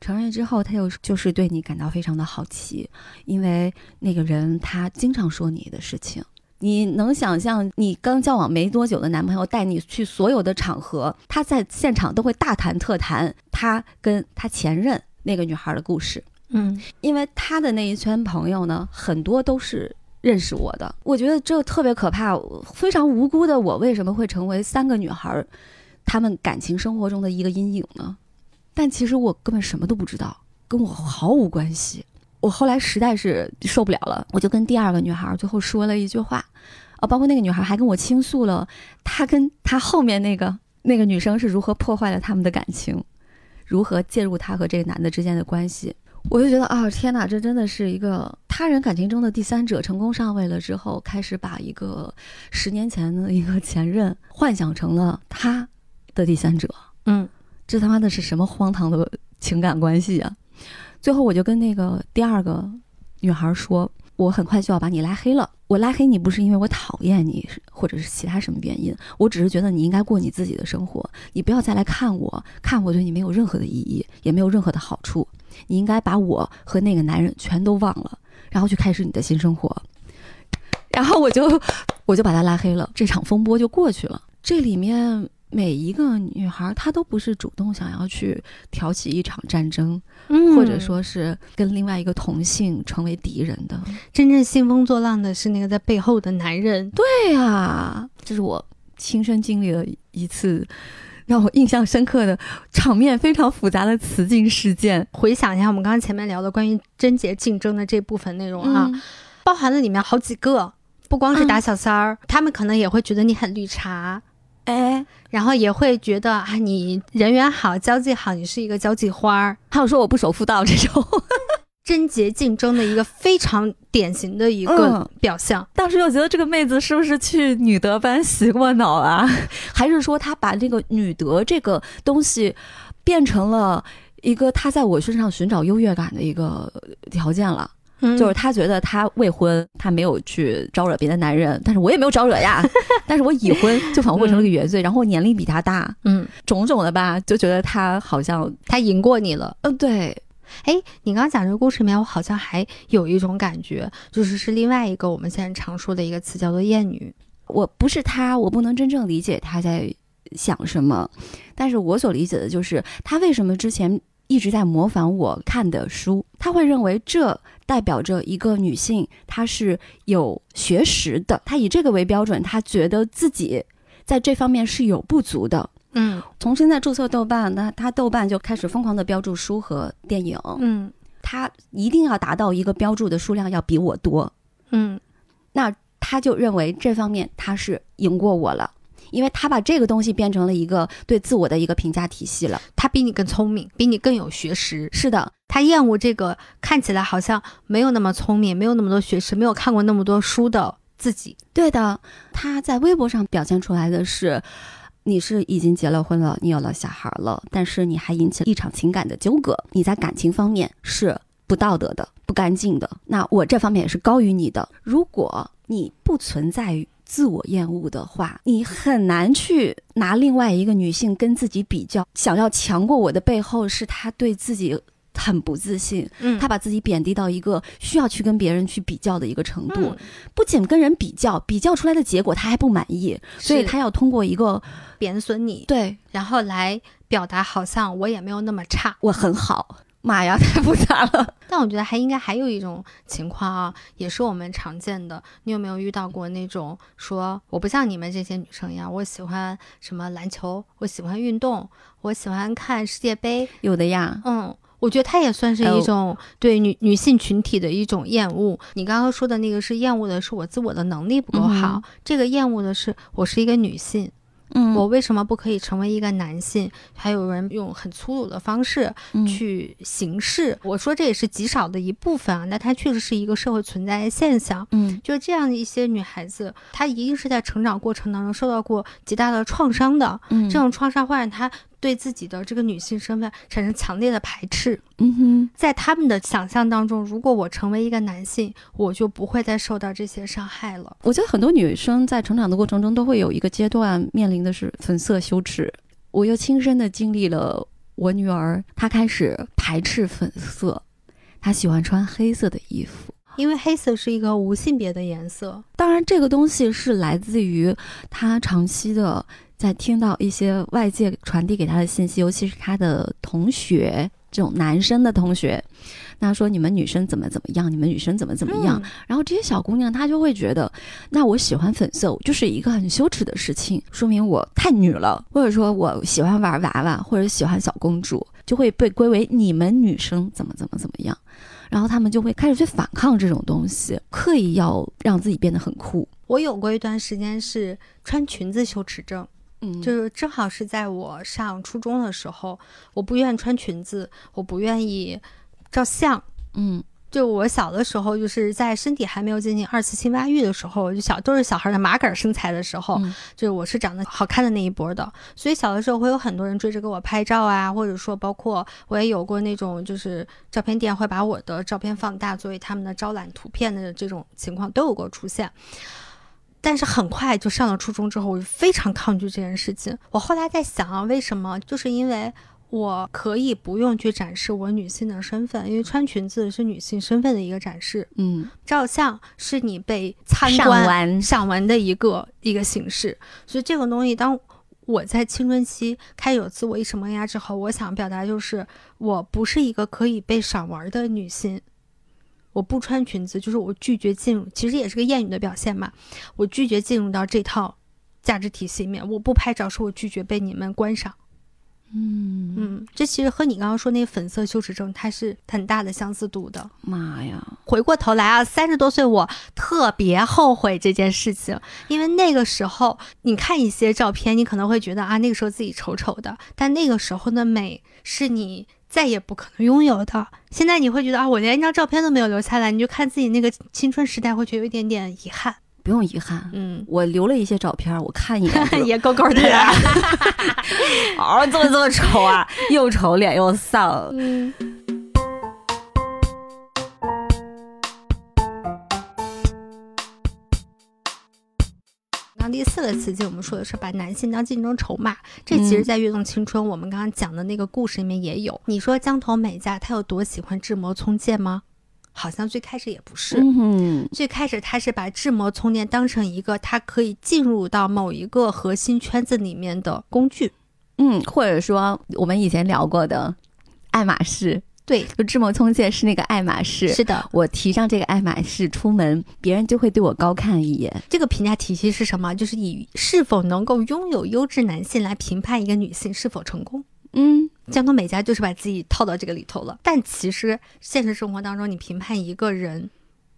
承认之后，她又就是对你感到非常的好奇，因为那个人他经常说你的事情，你能想象你刚交往没多久的男朋友带你去所有的场合，他在现场都会大谈特谈他跟他前任那个女孩的故事，嗯因为他的那一圈朋友呢，很多都是认识我的。我觉得这特别可怕，非常无辜的我为什么会成为三个女孩她们感情生活中的一个阴影呢？但其实我根本什么都不知道，跟我毫无关系。我后来实在是受不了了，我就跟第二个女孩最后说了一句话，啊，包括那个女孩还跟我倾诉了她跟她后面那个那个女生是如何破坏了他们的感情，如何介入她和这个男的之间的关系。我就觉得啊，天哪，这真的是一个他人感情中的第三者成功上位了之后，开始把一个十年前的一个前任幻想成了他的第三者。嗯这他妈的是什么荒唐的情感关系啊！最后我就跟那个第二个女孩说，我很快就要把你拉黑了。我拉黑你不是因为我讨厌你，或者是其他什么原因，我只是觉得你应该过你自己的生活，你不要再来看我，看我对你没有任何的意义，也没有任何的好处。你应该把我和那个男人全都忘了，然后去开始你的新生活。然后我就我就把他拉黑了，这场风波就过去了。这里面每一个女孩，她都不是主动想要去挑起一场战争，嗯，或者说是跟另外一个同性成为敌人的。真正兴风作浪的是那个在背后的男人。对啊、这是我亲身经历的一次让我印象深刻的场面非常复杂的雌竞事件。回想一下我们刚刚前面聊的关于贞洁竞争的这部分内容啊，嗯。包含了里面好几个，不光是打小三儿，他们可能也会觉得你很绿茶，哎，然后也会觉得啊你人缘好，交际好，你是一个交际花儿。还有说我不守妇道这种，贞洁竞争的一个非常典型的一个嗯表象。当时我觉得这个妹子是不是去女德班洗过脑啊？还是说她把这个女德这个东西变成了一个她在我身上寻找优越感的一个条件了？嗯就是他觉得他未婚，他没有去招惹别的男人，但是我也没有招惹呀，但是我已婚，就仿佛成了个原罪，然后我年龄比他大，嗯，种种的吧，就觉得他好像，他赢过你了。嗯，对，哎，你刚刚讲这个故事里面，我好像还有一种感觉，就是是另外一个我们现在常说的一个词，叫做厌女。我不是他，我不能真正理解他在想什么，但是我所理解的就是他为什么之前一直在模仿我看的书，他会认为这代表着一个女性她是有学识的，她以这个为标准，她觉得自己在这方面是有不足的。嗯。从现在注册豆瓣，那她豆瓣就开始疯狂的标注书和电影，嗯。她一定要达到一个标注的数量要比我多，嗯。那他就认为这方面他是赢过我了，因为他把这个东西变成了一个对自我的一个评价体系了。他比你更聪明，比你更有学识。是的，他厌恶这个看起来好像没有那么聪明、没有那么多学识、没有看过那么多书的自己。对的。他在微博上表现出来的是，你是已经结了婚了，你有了小孩了，但是你还引起了一场情感的纠葛，你在感情方面是不道德的、不干净的。那我这方面也是高于你的。如果你不存在于自我厌恶的话，你很难去拿另外一个女性跟自己比较。想要强过我的背后，是她对自己很不自信，嗯她把自己贬低到一个需要去跟别人去比较的一个程度。嗯不仅跟人比较，比较出来的结果她还不满意，所以是他要通过一个贬损你，对然后来表达好像我也没有那么差。我很好。妈呀，太复杂了。但我觉得还应该还有一种情况啊，也是我们常见的。你有没有遇到过那种说我不像你们这些女生一样，我喜欢什么篮球，我喜欢运动，我喜欢看世界杯，有的呀，嗯，我觉得它也算是一种对女女性群体的一种厌恶。你刚刚说的那个是厌恶的是我自我的能力不够好，嗯这个厌恶的是我是一个女性，嗯我为什么不可以成为一个男性？还有人用很粗鲁的方式嗯去行事。我说这也是极少的一部分啊，那它确实是一个社会存在的现象。嗯就这样的一些女孩子，她一定是在成长过程当中受到过极大的创伤的。嗯这种创伤会让她对自己的这个女性身份产生强烈的排斥。嗯哼在他们的想象当中，如果我成为一个男性，我就不会再受到这些伤害了。我觉得很多女生在成长的过程中都会有一个阶段面临的是粉色羞耻。我又亲身的经历了我女儿，她开始排斥粉色，她喜欢穿黑色的衣服。因为黑色是一个无性别的颜色。当然，这个东西是来自于他长期的在听到一些外界传递给他的信息，尤其是他的同学这种男生的同学，那说你们女生怎么怎么样，你们女生怎么怎么样，嗯然后这些小姑娘她就会觉得，那我喜欢粉色就是一个很羞耻的事情，说明我太女了，或者说我喜欢玩娃娃或者喜欢小公主，就会被归为你们女生怎么怎么怎么样。然后他们就会开始去反抗这种东西，刻意要让自己变得很酷。我有过一段时间是穿裙子羞耻症，嗯就是正好是在我上初中的时候，我不愿意穿裙子，我不愿意照相。嗯就我小的时候，就是在身体还没有进行二次性发育的时候，就小都是小孩的麻杆身材的时候，嗯就是我是长得好看的那一波的，所以小的时候会有很多人追着给我拍照啊，或者说包括我也有过那种就是照片店会把我的照片放大作为他们的招揽图片的这种情况都有过出现。但是很快就上了初中之后，我就非常抗拒这件事情。我后来在想啊，为什么？就是因为我可以不用去展示我女性的身份，因为穿裙子是女性身份的一个展示，嗯，照相是你被参上观完。赏玩的一个一个形式，所以这个东西，当我在青春期开始有自我意识萌芽之后，我想表达就是，我不是一个可以被赏玩的女性，我不穿裙子，就是我拒绝进入，其实也是个厌女的表现嘛，我拒绝进入到这套价值体系里面，我不拍照，是我拒绝被你们观赏。嗯，嗯，这其实和你刚刚说那个粉色羞耻症，它是很大的相似度的。妈呀，回过头来啊，三十多岁我特别后悔这件事情，因为那个时候你看一些照片，你可能会觉得啊，那个时候自己丑丑的，但那个时候的美是你再也不可能拥有的。现在你会觉得啊，我连一张照片都没有留下来，你就看自己那个青春时代，会觉得有一点点遗憾。不用遗憾，嗯，我留了一些照片，我看一眼就 也够够的啦。哦，怎么这么丑啊？又丑脸又丧。嗯。那第四个词境，我们说的是把男性当竞争筹码，这其实，在《跃动青春》我们刚刚讲的那个故事里面也有。你说江头美嘉她有多喜欢志摩聪介吗？好像最开始也不是，嗯，最开始他是把志摩聪介当成一个他可以进入到某一个核心圈子里面的工具。嗯，或者说我们以前聊过的爱马仕，对，就智谋聪介是那个爱马仕。是的，我提上这个爱马仕出门，别人就会对我高看一眼。这个评价体系是什么？就是以是否能够拥有优质男性来评判一个女性是否成功。嗯，江东美嘉就是把自己套到这个里头了。但其实现实生活当中，你评判一个人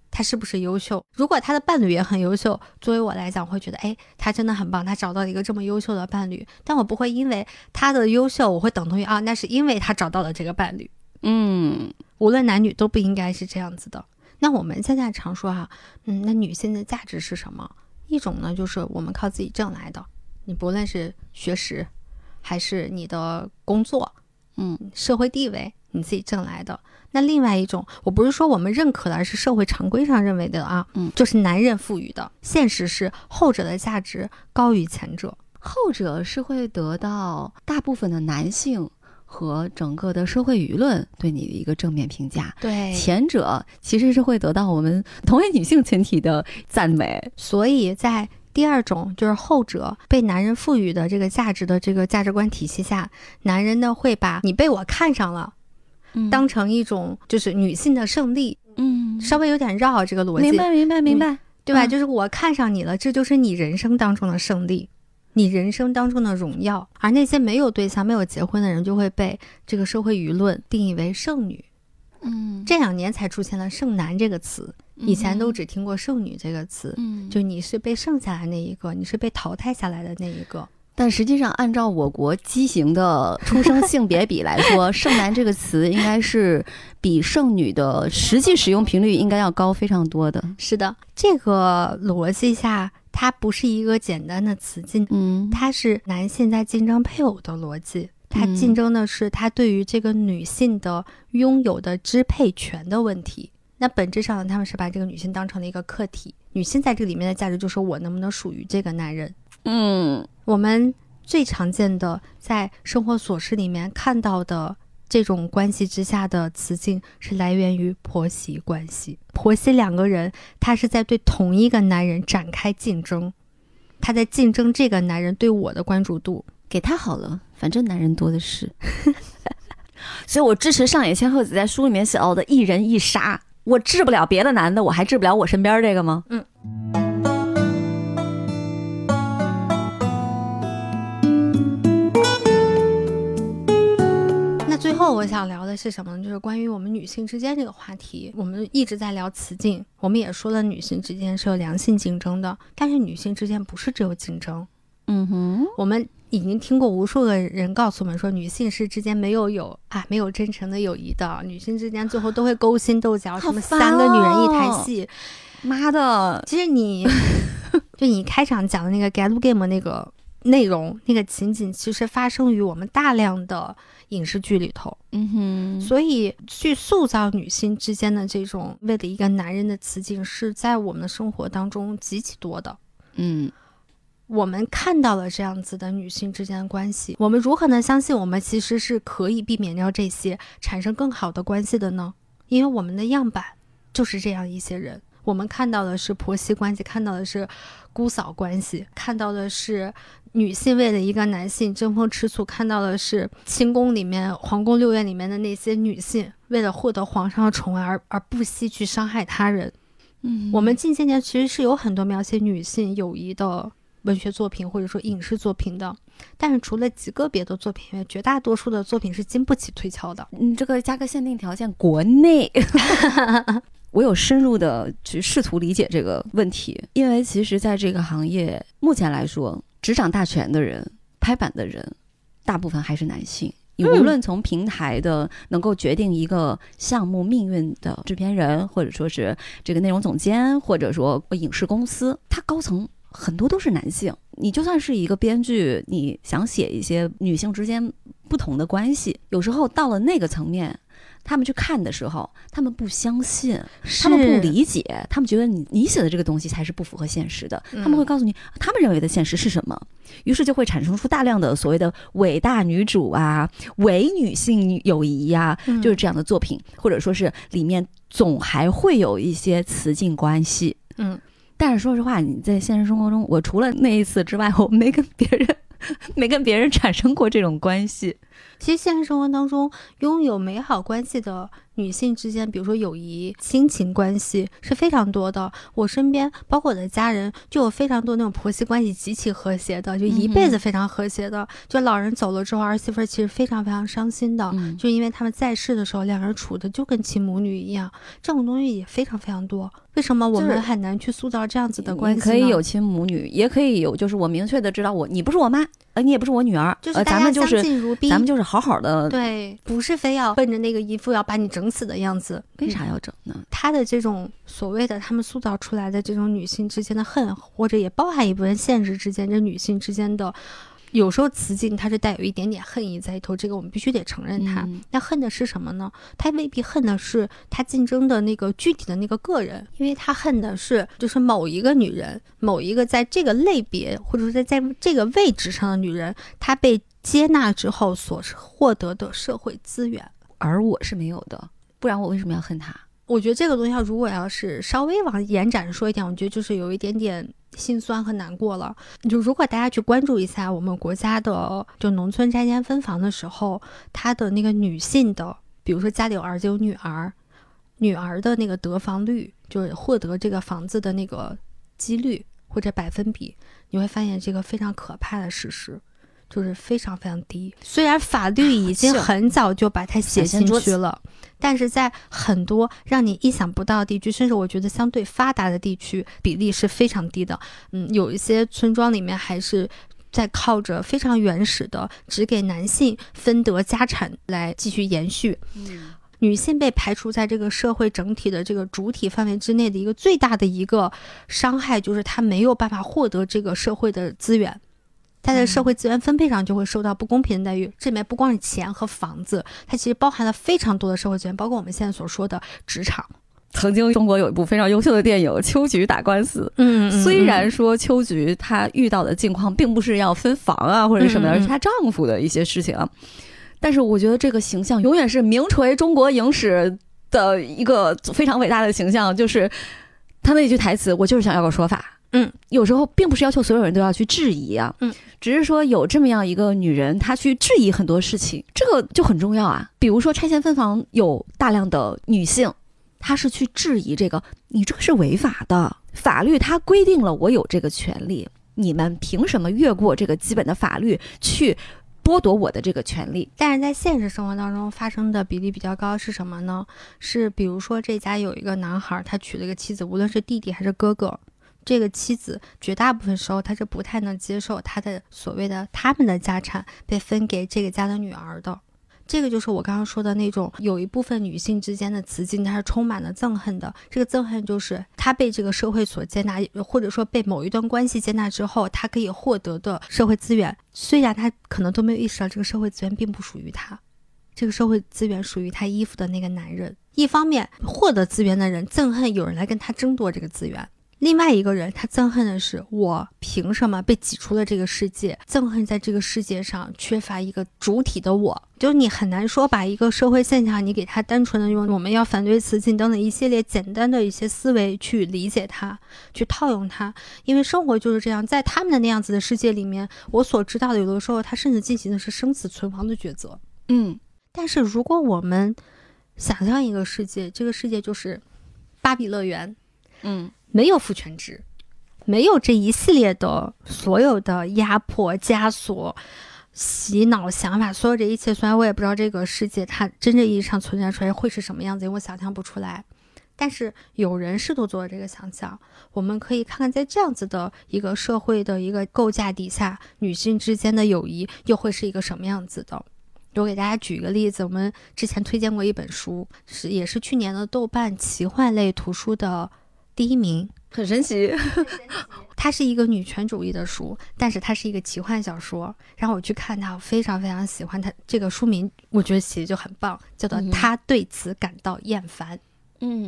他是不是优秀，如果他的伴侣也很优秀，作为我来讲，我会觉得，哎，他真的很棒，他找到了一个这么优秀的伴侣。但我不会因为他的优秀，我会等同于啊，那是因为他找到了这个伴侣。嗯，无论男女都不应该是这样子的。那我们现在常说哈、嗯，那女性的价值是什么？一种呢，就是我们靠自己挣来的，你不论是学识，还是你的工作，嗯，社会地位，你自己挣来的。那另外一种，我不是说我们认可的，而是社会常规上认为的啊，嗯就是男人赋予的。现实是后者的价值高于前者。后者是会得到大部分的男性和整个的社会舆论对你的一个正面评价。对前者其实是会得到我们同为女性群体的赞美。所以在第二种就是后者被男人赋予的这个价值的这个价值观体系下，男人呢会把你被我看上了当成一种就是女性的胜利，嗯，稍微有点绕这个逻辑，明白明白明白。对吧？嗯就是我看上你了，这就是你人生当中的胜利，你人生当中的荣耀。而那些没有对象、没有结婚的人，就会被这个社会舆论定义为剩女。嗯，这两年才出现了“剩男”这个词，以前都只听过“剩女”这个词。嗯，就你是被剩下来那一个，你是被淘汰下来的那一个。但实际上，按照我国畸形的出生性别比来说，“剩男”这个词应该是比“剩女”的实际使用频率应该要高非常多的。是的，这个逻辑下，它不是一个简单的词竞，嗯，它是男性在竞争配偶的逻辑。他嗯竞争的是他对于这个女性的拥有的支配权的问题。那本质上呢，他们是把这个女性当成了一个客体。女性在这里面的价值就是我能不能属于这个男人。嗯我们最常见的在生活琐事里面看到的这种关系之下的雌竞是来源于婆媳关系。婆媳两个人，她是在对同一个男人展开竞争，她在竞争这个男人对我的关注度。给他好了，反正男人多的是。所以我支持上野千鹤子在书里面写到的“一人一杀”。我治不了别的男的，我还治不了我身边这个吗？嗯。最后我想聊的是什么呢？就是关于我们女性之间这个话题。我们一直在聊雌竞，我们也说了女性之间是有良性竞争的，但是女性之间不是只有竞争。嗯哼，我们已经听过无数个人告诉我们说，女性是之间没有有啊，没有真诚的友谊的，女性之间最后都会勾心斗角，什么三个女人一台戏，妈的！其实你就你开场讲的那个 Gal Game 那个内容、那个情景，其实发生于我们大量的影视剧里头。嗯哼，所以去塑造女性之间的这种为了一个男人的雌竞，是在我们的生活当中极其多的。嗯。我们看到了这样子的女性之间的关系，我们如何能相信我们其实是可以避免掉这些，产生更好的关系的呢？因为我们的样板就是这样一些人，我们看到的是婆媳关系，看到的是姑嫂关系，看到的是女性为了一个男性争风吃醋，看到的是清宫里面、皇宫六院里面的那些女性为了获得皇上的宠爱而而不惜去伤害他人。嗯，我们近些年其实是有很多描写女性友谊的。文学作品或者说影视作品的，但是除了极个别的作品外，绝大多数的作品是经不起推敲的。你这个加个限定条件，国内，我有深入的去试图理解这个问题，因为其实在这个行业目前来说，执掌大权的人、拍板的人，大部分还是男性。你无论从平台的能够决定一个项目命运的制片人，或者说是这个内容总监，或者说影视公司，它高层。很多都是男性，你就算是一个编剧，你想写一些女性之间不同的关系，有时候到了那个层面，他们去看的时候，他们不相信，他们不理解，他们觉得你你写的这个东西才是不符合现实的，他们会告诉你他们认为的现实是什么，于是就会产生出大量的所谓的伟大女主啊、伪女性友谊呀，就是这样的作品，或者说是里面总还会有一些雌竞关系，嗯。但是说实话，你在现实生活中，我除了那一次之外，我没跟别人，没跟别人产生过这种关系。其实现实生活当中，拥有美好关系的。女性之间，比如说友谊、亲情关系是非常多的。我身边，包括我的家人，就有非常多那种婆媳关系极其和谐的，就一辈子非常和谐的。就老人走了之后，儿媳妇其实非常非常伤心的，就因为他们在世的时候，两人处的就跟亲母女一样。这种东西也非常非常多。为什么我们很难去塑造这样子的关系？可以有亲母女，也可以有，就是我明确的知道我你不是我妈，呃，你也不是我女儿，就是咱们就是咱们就是好好的。对，不是非要奔着那个一副要把你整死的样子。为啥要整呢？他的这种所谓的他们塑造出来的这种女性之间的恨，或者也包含一部分现实之间这女性之间的，有时候雌竞它是带有一点点恨意在里头，这个我们必须得承认它。那恨的是什么呢？他未必恨的是他竞争的那个具体的那个个人，因为他恨的是就是某一个女人，某一个在这个类别或者说在在这个位置上的女人，她被接纳之后所获得的社会资源，而我是没有的。不然我为什么要恨他？我觉得这个东西，要如果要是稍微往延展说一点，我觉得就是有一点点心酸和难过了。就如果大家去关注一下我们国家的就农村拆迁分房的时候，他的那个女性的，比如说家里有儿子有女儿，女儿的那个得房率，就是获得这个房子的那个几率或者百分比，你会发现这个非常可怕的事实。就是非常非常低，虽然法律已经很早就把它写进去了，但是在很多让你意想不到的地区，甚至我觉得相对发达的地区，比例是非常低的。嗯，有一些村庄里面还是在靠着非常原始的只给男性分得家产来继续延续。嗯，女性被排除在这个社会整体的这个主体范围之内的一个最大的一个伤害，就是她没有办法获得这个社会的资源。它在社会资源分配上就会受到不公平的待遇。这里面不光是钱和房子，它其实包含了非常多的社会资源，包括我们现在所说的职场。曾经中国有一部非常优秀的电影《秋菊打官司》，嗯，虽然说秋菊她遇到的境况并不是要分房啊或者什么的，而是她丈夫的一些事情啊，但是我觉得这个形象永远是名垂中国影史的一个非常伟大的形象，就是他那句台词：“我就是想要个说法。”嗯，有时候并不是要求所有人都要去质疑啊，嗯，只是说有这么样一个女人，她去质疑很多事情，这个就很重要啊。比如说拆迁分房有大量的女性，她是去质疑这个，你这个是违法的，法律它规定了我有这个权利，你们凭什么越过这个基本的法律去剥夺我的这个权利？但是在现实生活当中发生的比例比较高是什么呢？是比如说这家有一个男孩，他娶了一个妻子，无论是弟弟还是哥哥，这个妻子绝大部分时候他是不太能接受他的所谓的他们的家产被分给这个家的女儿的。这个就是我刚刚说的那种，有一部分女性之间的雌竞，它是充满了憎恨的。这个憎恨就是她被这个社会所接纳，或者说被某一段关系接纳之后，她可以获得的社会资源，虽然她可能都没有意识到这个社会资源并不属于她，这个社会资源属于她依附的那个男人。一方面，获得资源的人憎恨有人来跟他争夺这个资源。另外一个人，他憎恨的是我凭什么被挤出了这个世界？憎恨在这个世界上缺乏一个主体的我，就是你很难说把一个社会现象，你给它单纯的用我们要反对雌竞等等一系列简单的一些思维去理解它，去套用它，因为生活就是这样，在他们的那样子的世界里面，我所知道的有的时候，他甚至进行的是生死存亡的抉择。嗯但是如果我们想象一个世界，这个世界就是芭比乐园，嗯没有父权制，没有这一系列的所有的压迫、枷锁、洗脑想法，所有这一切。虽然我也不知道这个世界它真正意义上存在出来会是什么样子，因为我想象不出来。但是有人试图做这个想象，我们可以看看在这样子的一个社会的一个构架底下，女性之间的友谊又会是一个什么样子的？我给大家举一个例子，我们之前推荐过一本书，是也是去年的豆瓣奇幻类图书的第一名。很神奇。它是一个女权主义的书，但是它是一个奇幻小说。然后我去看它，我非常非常喜欢它。这个书名我觉得写的就很棒，叫做嗯《她对此感到厌烦》。嗯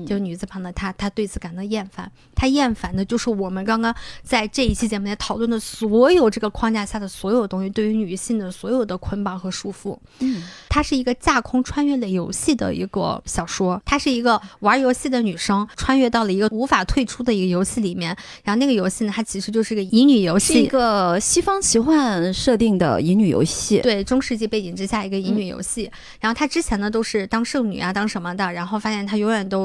就女字旁的她，她对此感到厌烦。她厌烦的就是我们刚刚在这一期节目里讨论的所有这个框架下的所有东西，对于女性的所有的捆绑和束缚。嗯它是一个架空穿越类游戏的一个小说，它是一个玩游戏的女生穿越到了一个无法退出的一个游戏里面，然后那个游戏呢，它其实就是个乙女游是一。个西方奇幻设定的乙女游戏。对中世纪背景之下一个乙女游戏，然后她之前呢都是当圣女啊，当什么的，然后发现她永远都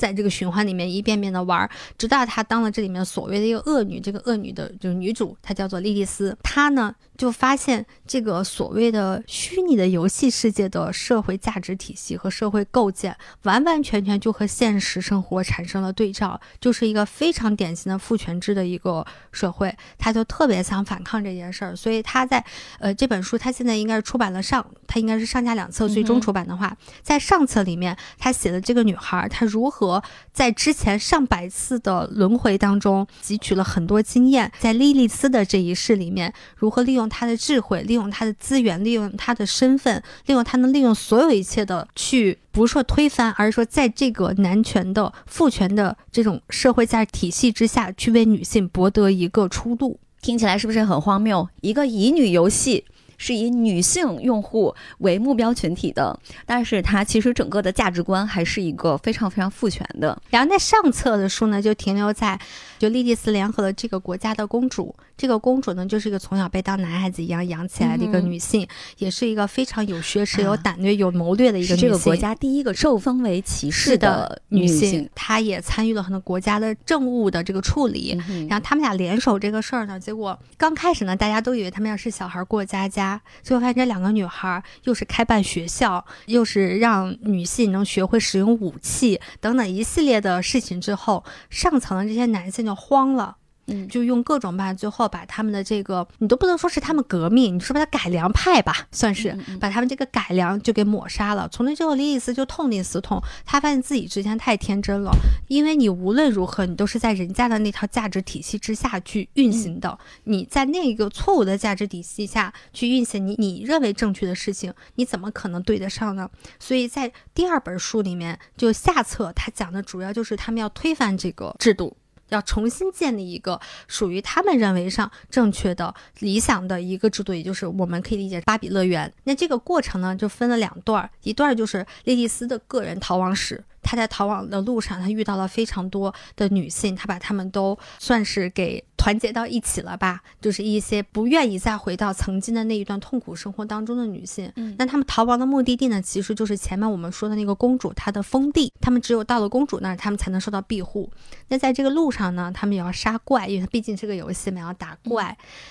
在这个循环里面一遍遍的玩儿，直到她当了这里面所谓的一个恶女，这个恶女的就是女主，她叫做莉莉丝。她呢就发现这个所谓的虚拟的游戏世界的社会价值体系和社会构建，完完全全就和现实生活产生了对照，就是一个非常典型的父权制的一个社会。她就特别想反抗这件事儿，所以她在呃这本书，她现在应该是出版了上，她应该是上下两册，最终出版的话，在上册里面，她写的这个女孩儿，她如何在之前上百次的轮回当中汲取了很多经验，在莉莉丝的这一世里面，如何利用她的智慧，利用她的资源，利用她的身份，利用她能利用所有一切的去。不是说推翻，而是说在这个男权的父权的这种社会价值体系之下去为女性博得一个出路。听起来是不是很荒谬？一个乙女游戏是以女性用户为目标群体的，但是它其实整个的价值观还是一个非常非常父权的。然后那上册的书呢，就停留在就莉莉丝联合了这个国家的公主，这个公主呢就是一个从小被当男孩子一样养起来的一个女性，也是一个非常有学识、啊有胆略、有谋略的一个女性。这个国家第一个受封为骑士的女性性，，她也参与了很多国家的政务的这个处理。嗯然后他们俩联手这个事儿呢，结果刚开始呢，大家都以为他们要是小孩过家家，最后发现这两个女孩又是开办学校，又是让女性能学会使用武器等等一系列的事情之后，上层的这些男性就慌了。嗯就用各种办法，最后把他们的这个，你都不能说是他们革命，你说把他改良派吧，算是嗯嗯嗯把他们这个改良就给抹杀了。从那之后，莉莉丝就痛定思痛，她发现自己之前太天真了，因为你无论如何，你都是在人家的那套价值体系之下去运行的，你在那个错误的价值体系下去运行你你认为正确的事情，你怎么可能对得上呢？所以在第二本书里面，就下册，他讲的主要就是他们要推翻这个制度。要重新建立一个属于他们认为上正确的、理想的一个制度，也就是我们可以理解芭比乐园。那这个过程呢，就分了两段儿，一段就是莉莉丝的个人逃亡史。她在逃亡的路上，她遇到了非常多的女性，她把她们都算是给团结到一起了吧，就是一些不愿意再回到曾经的那一段痛苦生活当中的女性。嗯那她们逃亡的目的地呢，其实就是前面我们说的那个公主她的封地，她们只有到了公主那儿，她们才能受到庇护。那在这个路上呢，她们也要杀怪，因为它毕竟是个游戏嘛，要打怪。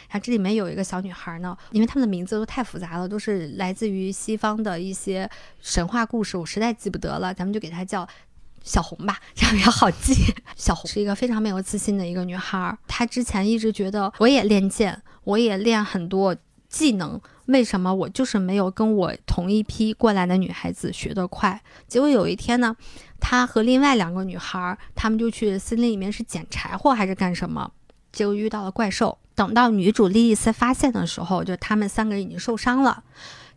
然后这里面有一个小女孩呢，因为她们的名字都太复杂了，都是来自于西方的一些神话故事，我实在记不得了，咱们就给她叫。小红吧，这样比较好记。小红是一个非常没有自信的一个女孩，她之前一直觉得我也练剑，我也练很多技能，为什么我就是没有跟我同一批过来的女孩子学得快？结果有一天呢，她和另外两个女孩，她们就去森林里面是捡柴火还是干什么，结果遇到了怪兽。等到女主莉莉丝发现的时候，就她们三个人已经受伤了。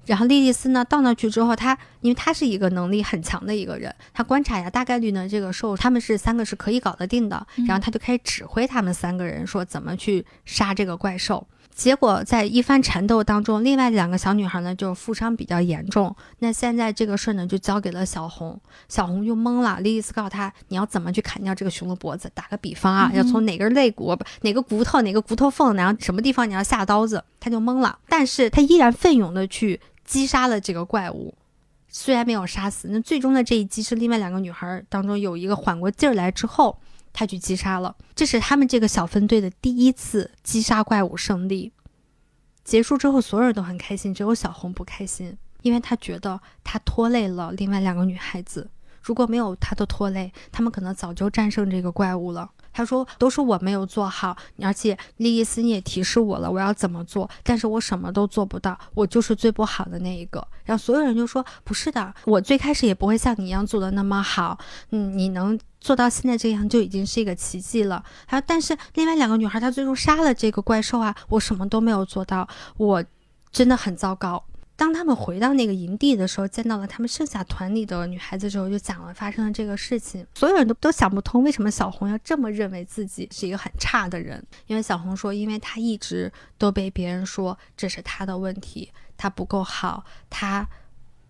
然后莉莉丝呢，到那去之后，她因为她是一个能力很强的一个人，她观察一下，大概率呢，这个兽他们是三个是可以搞得定的。然后她就开始指挥他们三个人说怎么去杀这个怪兽。结果在一番缠斗当中，另外两个小女孩呢就负伤比较严重。那现在这个事儿呢就交给了小红，小红就懵了。莉莉丝告诉她你要怎么去砍掉这个熊的脖子。打个比方啊，要从哪根肋骨、哪个骨头、哪个骨头缝，然后什么地方你要下刀子，她就懵了。但是她依然奋勇的去击杀了这个怪物。虽然没有杀死，那最终的这一击是另外两个女孩当中有一个缓过劲儿来之后，她去击杀了。这是他们这个小分队的第一次击杀怪物胜利。结束之后，所有人都很开心，只有小红不开心，因为她觉得她拖累了另外两个女孩子。如果没有她的拖累，她们可能早就战胜这个怪物了。他说：“都是我没有做好，而且莉莉丝你也提示我了，我要怎么做，但是我什么都做不到，我就是最不好的那一个。”然后所有人就说：“不是的，我最开始也不会像你一样做的那么好，嗯，你能做到现在这样就已经是一个奇迹了。”还有，但是另外两个女孩她最终杀了这个怪兽啊，我什么都没有做到，我真的很糟糕。当他们回到那个营地的时候，见到了他们剩下团里的女孩子之后，就讲了发生的这个事情。所有人都都想不通，为什么小红要这么认为自己是一个很差的人？因为小红说，因为她一直都被别人说这是她的问题，她不够好，她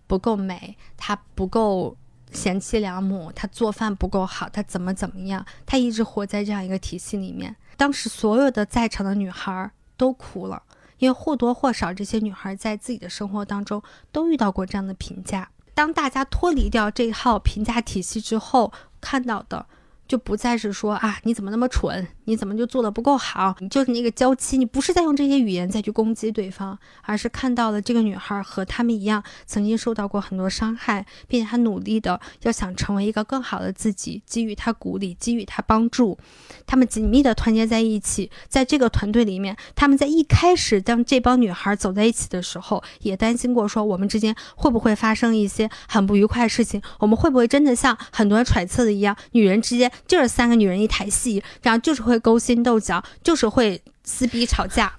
不够美，她不够贤妻良母，她做饭不够好，她怎么怎么样？她一直活在这样一个体系里面。当时所有的在场的女孩都哭了。因为或多或少，这些女孩在自己的生活当中都遇到过这样的评价。当大家脱离掉这套评价体系之后，看到的就不再是说啊，你怎么那么蠢，你怎么就做的不够好，你就是那个娇妻，你不是在用这些语言再去攻击对方，而是看到了这个女孩和他们一样，曾经受到过很多伤害，并且她努力的要想成为一个更好的自己，给予她鼓励，给予她帮助。他们紧密的团结在一起，在这个团队里面，他们在一开始当这帮女孩走在一起的时候，也担心过说我们之间会不会发生一些很不愉快的事情，我们会不会真的像很多人揣测的一样，女人之间就是三个女人一台戏，然后就是会勾心斗角，就是会撕逼吵架。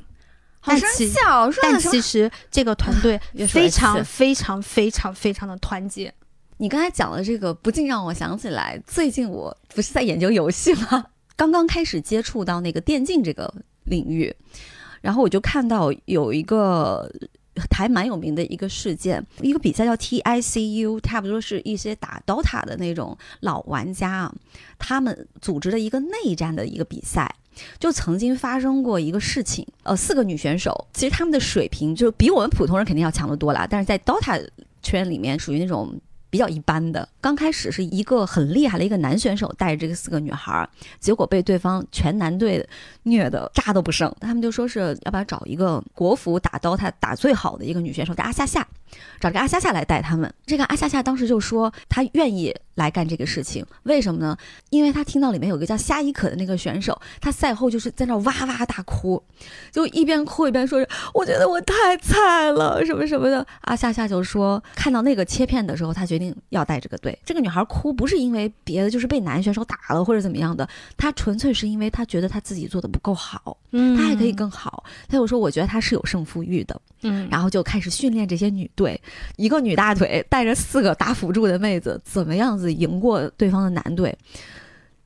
好生但其实这个团队非常非常非常非常的团结。你刚才讲的这个，不禁让我想起来，最近我不是在研究游戏吗？刚刚开始接触到那个电竞这个领域，然后我就看到有一个还蛮有名的一个事件，一个比赛叫 TICU，差不多是一些打 DOTA 的那种老玩家啊，他们组织的一个内战的一个比赛。就曾经发生过一个事情，呃，四个女选手，其实她们的水平就比我们普通人肯定要强得多啦，但是在 DOTA 圈里面属于那种比较一般的。刚开始是一个很厉害的一个男选手带着这个四个女孩儿，结果被对方全男队虐的渣都不剩。他们就说是要不要找一个国服打刀塔打最好的一个女选手，叫阿夏夏，找这个阿夏夏来带他们。这个阿夏夏当时就说她愿意来干这个事情，为什么呢？因为他听到里面有个叫夏伊可的那个选手，他赛后就是在那哇哇大哭，就一边哭一边说：“我觉得我太菜了，什么什么的。”阿夏夏就说，看到那个切片的时候，他决定要带这个队。这个女孩哭不是因为别的，就是被男选手打了或者怎么样的，她纯粹是因为她觉得她自己做的不够好，嗯她还可以更好。她就说：“我觉得她是有胜负欲的。”嗯，然后就开始训练这些女队，一个女大腿带着四个打辅助的妹子，怎么样子赢过对方的男队。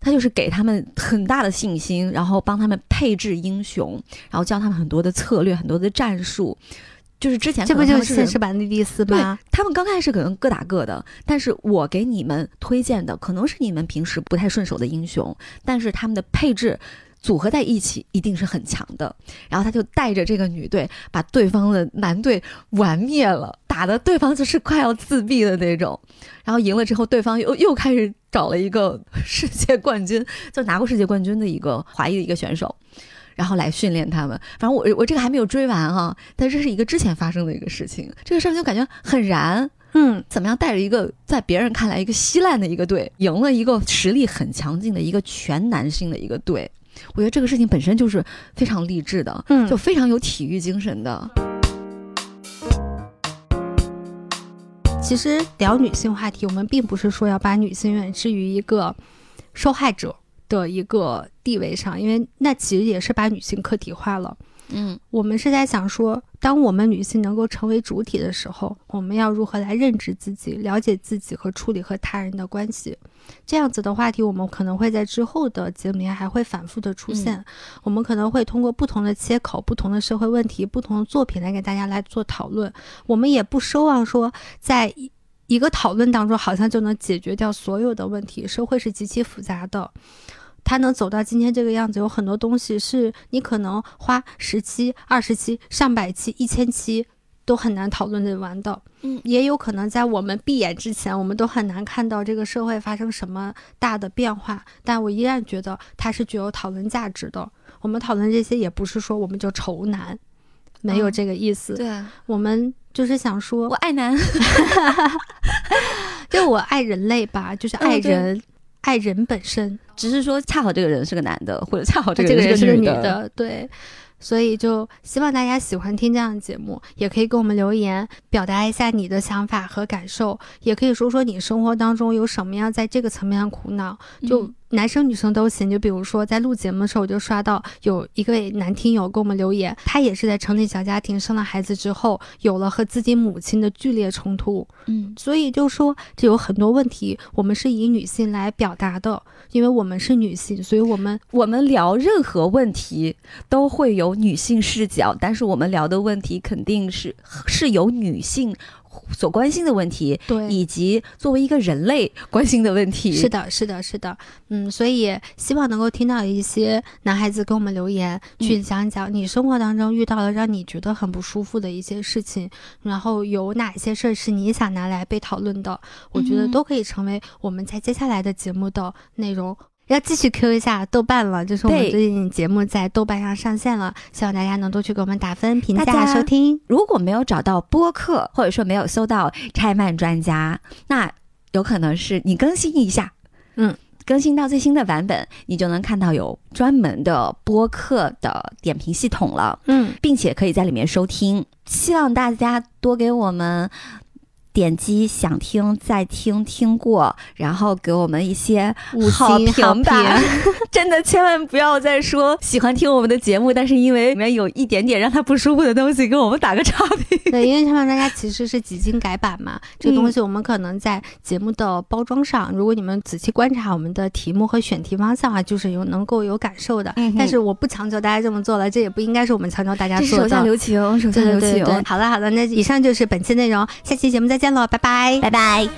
他就是给他们很大的信心，然后帮他们配置英雄，然后教他们很多的策略、很多的战术。就是之前这不就是现实版的丽丝对吗？他们刚开始可能各打各的，但是我给你们推荐的可能是你们平时不太顺手的英雄，但是他们的配置组合在一起一定是很强的。然后他就带着这个女队把对方的男队玩灭了，打的对方就是快要自闭的那种。然后赢了之后，对方又又开始找了一个世界冠军，就拿过世界冠军的一个华裔的一个选手。然后来训练他们，反正我我这个还没有追完哈、但这是一个之前发生的一个事情，这个事儿就感觉很燃，嗯，怎么样带着一个在别人看来一个稀烂的一个队，赢了一个实力很强劲的一个全男性的一个队，我觉得这个事情本身就是非常励志的，嗯就非常有体育精神的。其实聊女性话题，我们并不是说要把女性远置于一个受害者的一个地位上，因为那其实也是把女性客体化了。嗯我们是在想说，当我们女性能够成为主体的时候，我们要如何来认知自己、了解自己和处理和他人的关系。这样子的话题，我们可能会在之后的节目里还会反复的出现。我们可能会通过不同的切口、不同的社会问题、不同的作品来给大家来做讨论。我们也不奢望说在一一个讨论当中，好像就能解决掉所有的问题。社会是极其复杂的。它能走到今天这个样子，有很多东西是你可能花十期、二十期、上百期、一千期都很难讨论得完的。嗯也有可能在我们闭眼之前，我们都很难看到这个社会发生什么大的变化。但我依然觉得它是具有讨论价值的。我们讨论这些，也不是说我们就愁难，没有嗯这个意思。对我们就是想说我，爱男，就我爱人类吧，就是爱人，爱人本身。只是说恰好这个人是个男的，或者恰好这个人是个女的。对。所以就希望大家喜欢听这样的节目，也可以给我们留言，表达一下你的想法和感受，也可以说说你生活当中有什么样在这个层面上苦恼，就嗯男生女生都行。就比如说在录节目的时候，我就刷到有一位男听友给我们留言，他也是在成立小家庭、生了孩子之后，有了和自己母亲的剧烈冲突，嗯所以就说这有很多问题，我们是以女性来表达的，因为我们是女性，所以我们我们聊任何问题都会有女性视角，但是我们聊的问题肯定是是由女性所关心的问题，对以及作为一个人类 关心的问题。是的，是的，是的，嗯，所以希望能够听到一些男孩子给我们留言，去讲一讲你生活当中遇到了让你觉得很不舒服的一些事情，然后有哪些事儿是你想拿来被讨论的，我觉得嗯都可以成为我们在接下来的节目的内容。要继续 Q 一下豆瓣了，就是我们最近节目在豆瓣上上线了，希望大家能多去给我们打分、评价、收听。如果没有找到播客，或者说没有搜到拆漫专家，那有可能是你更新一下，嗯，更新到最新的版本，你就能看到有专门的播客的点评系统了，嗯，并且可以在里面收听。希望大家多给我们。点击想听再听听过，然后给我们一些五好评。评吧。真的千万不要再说喜欢听我们的节目，但是因为里面有一点点让他不舒服的东西，给我们打个差评。对，因为拆漫专家其实是几经改版嘛，这个东嗯西我们可能在节目的包装上，如果你们仔细观察我们的题目和选题方向啊，就是有能够有感受的。嗯但是我不强求大家这么做了，这也不应该是我们强求大家做的手。下留情，手下留情。对对对，好了好了，那以上就是本期内容，下期节目再再见了拜拜。拜拜。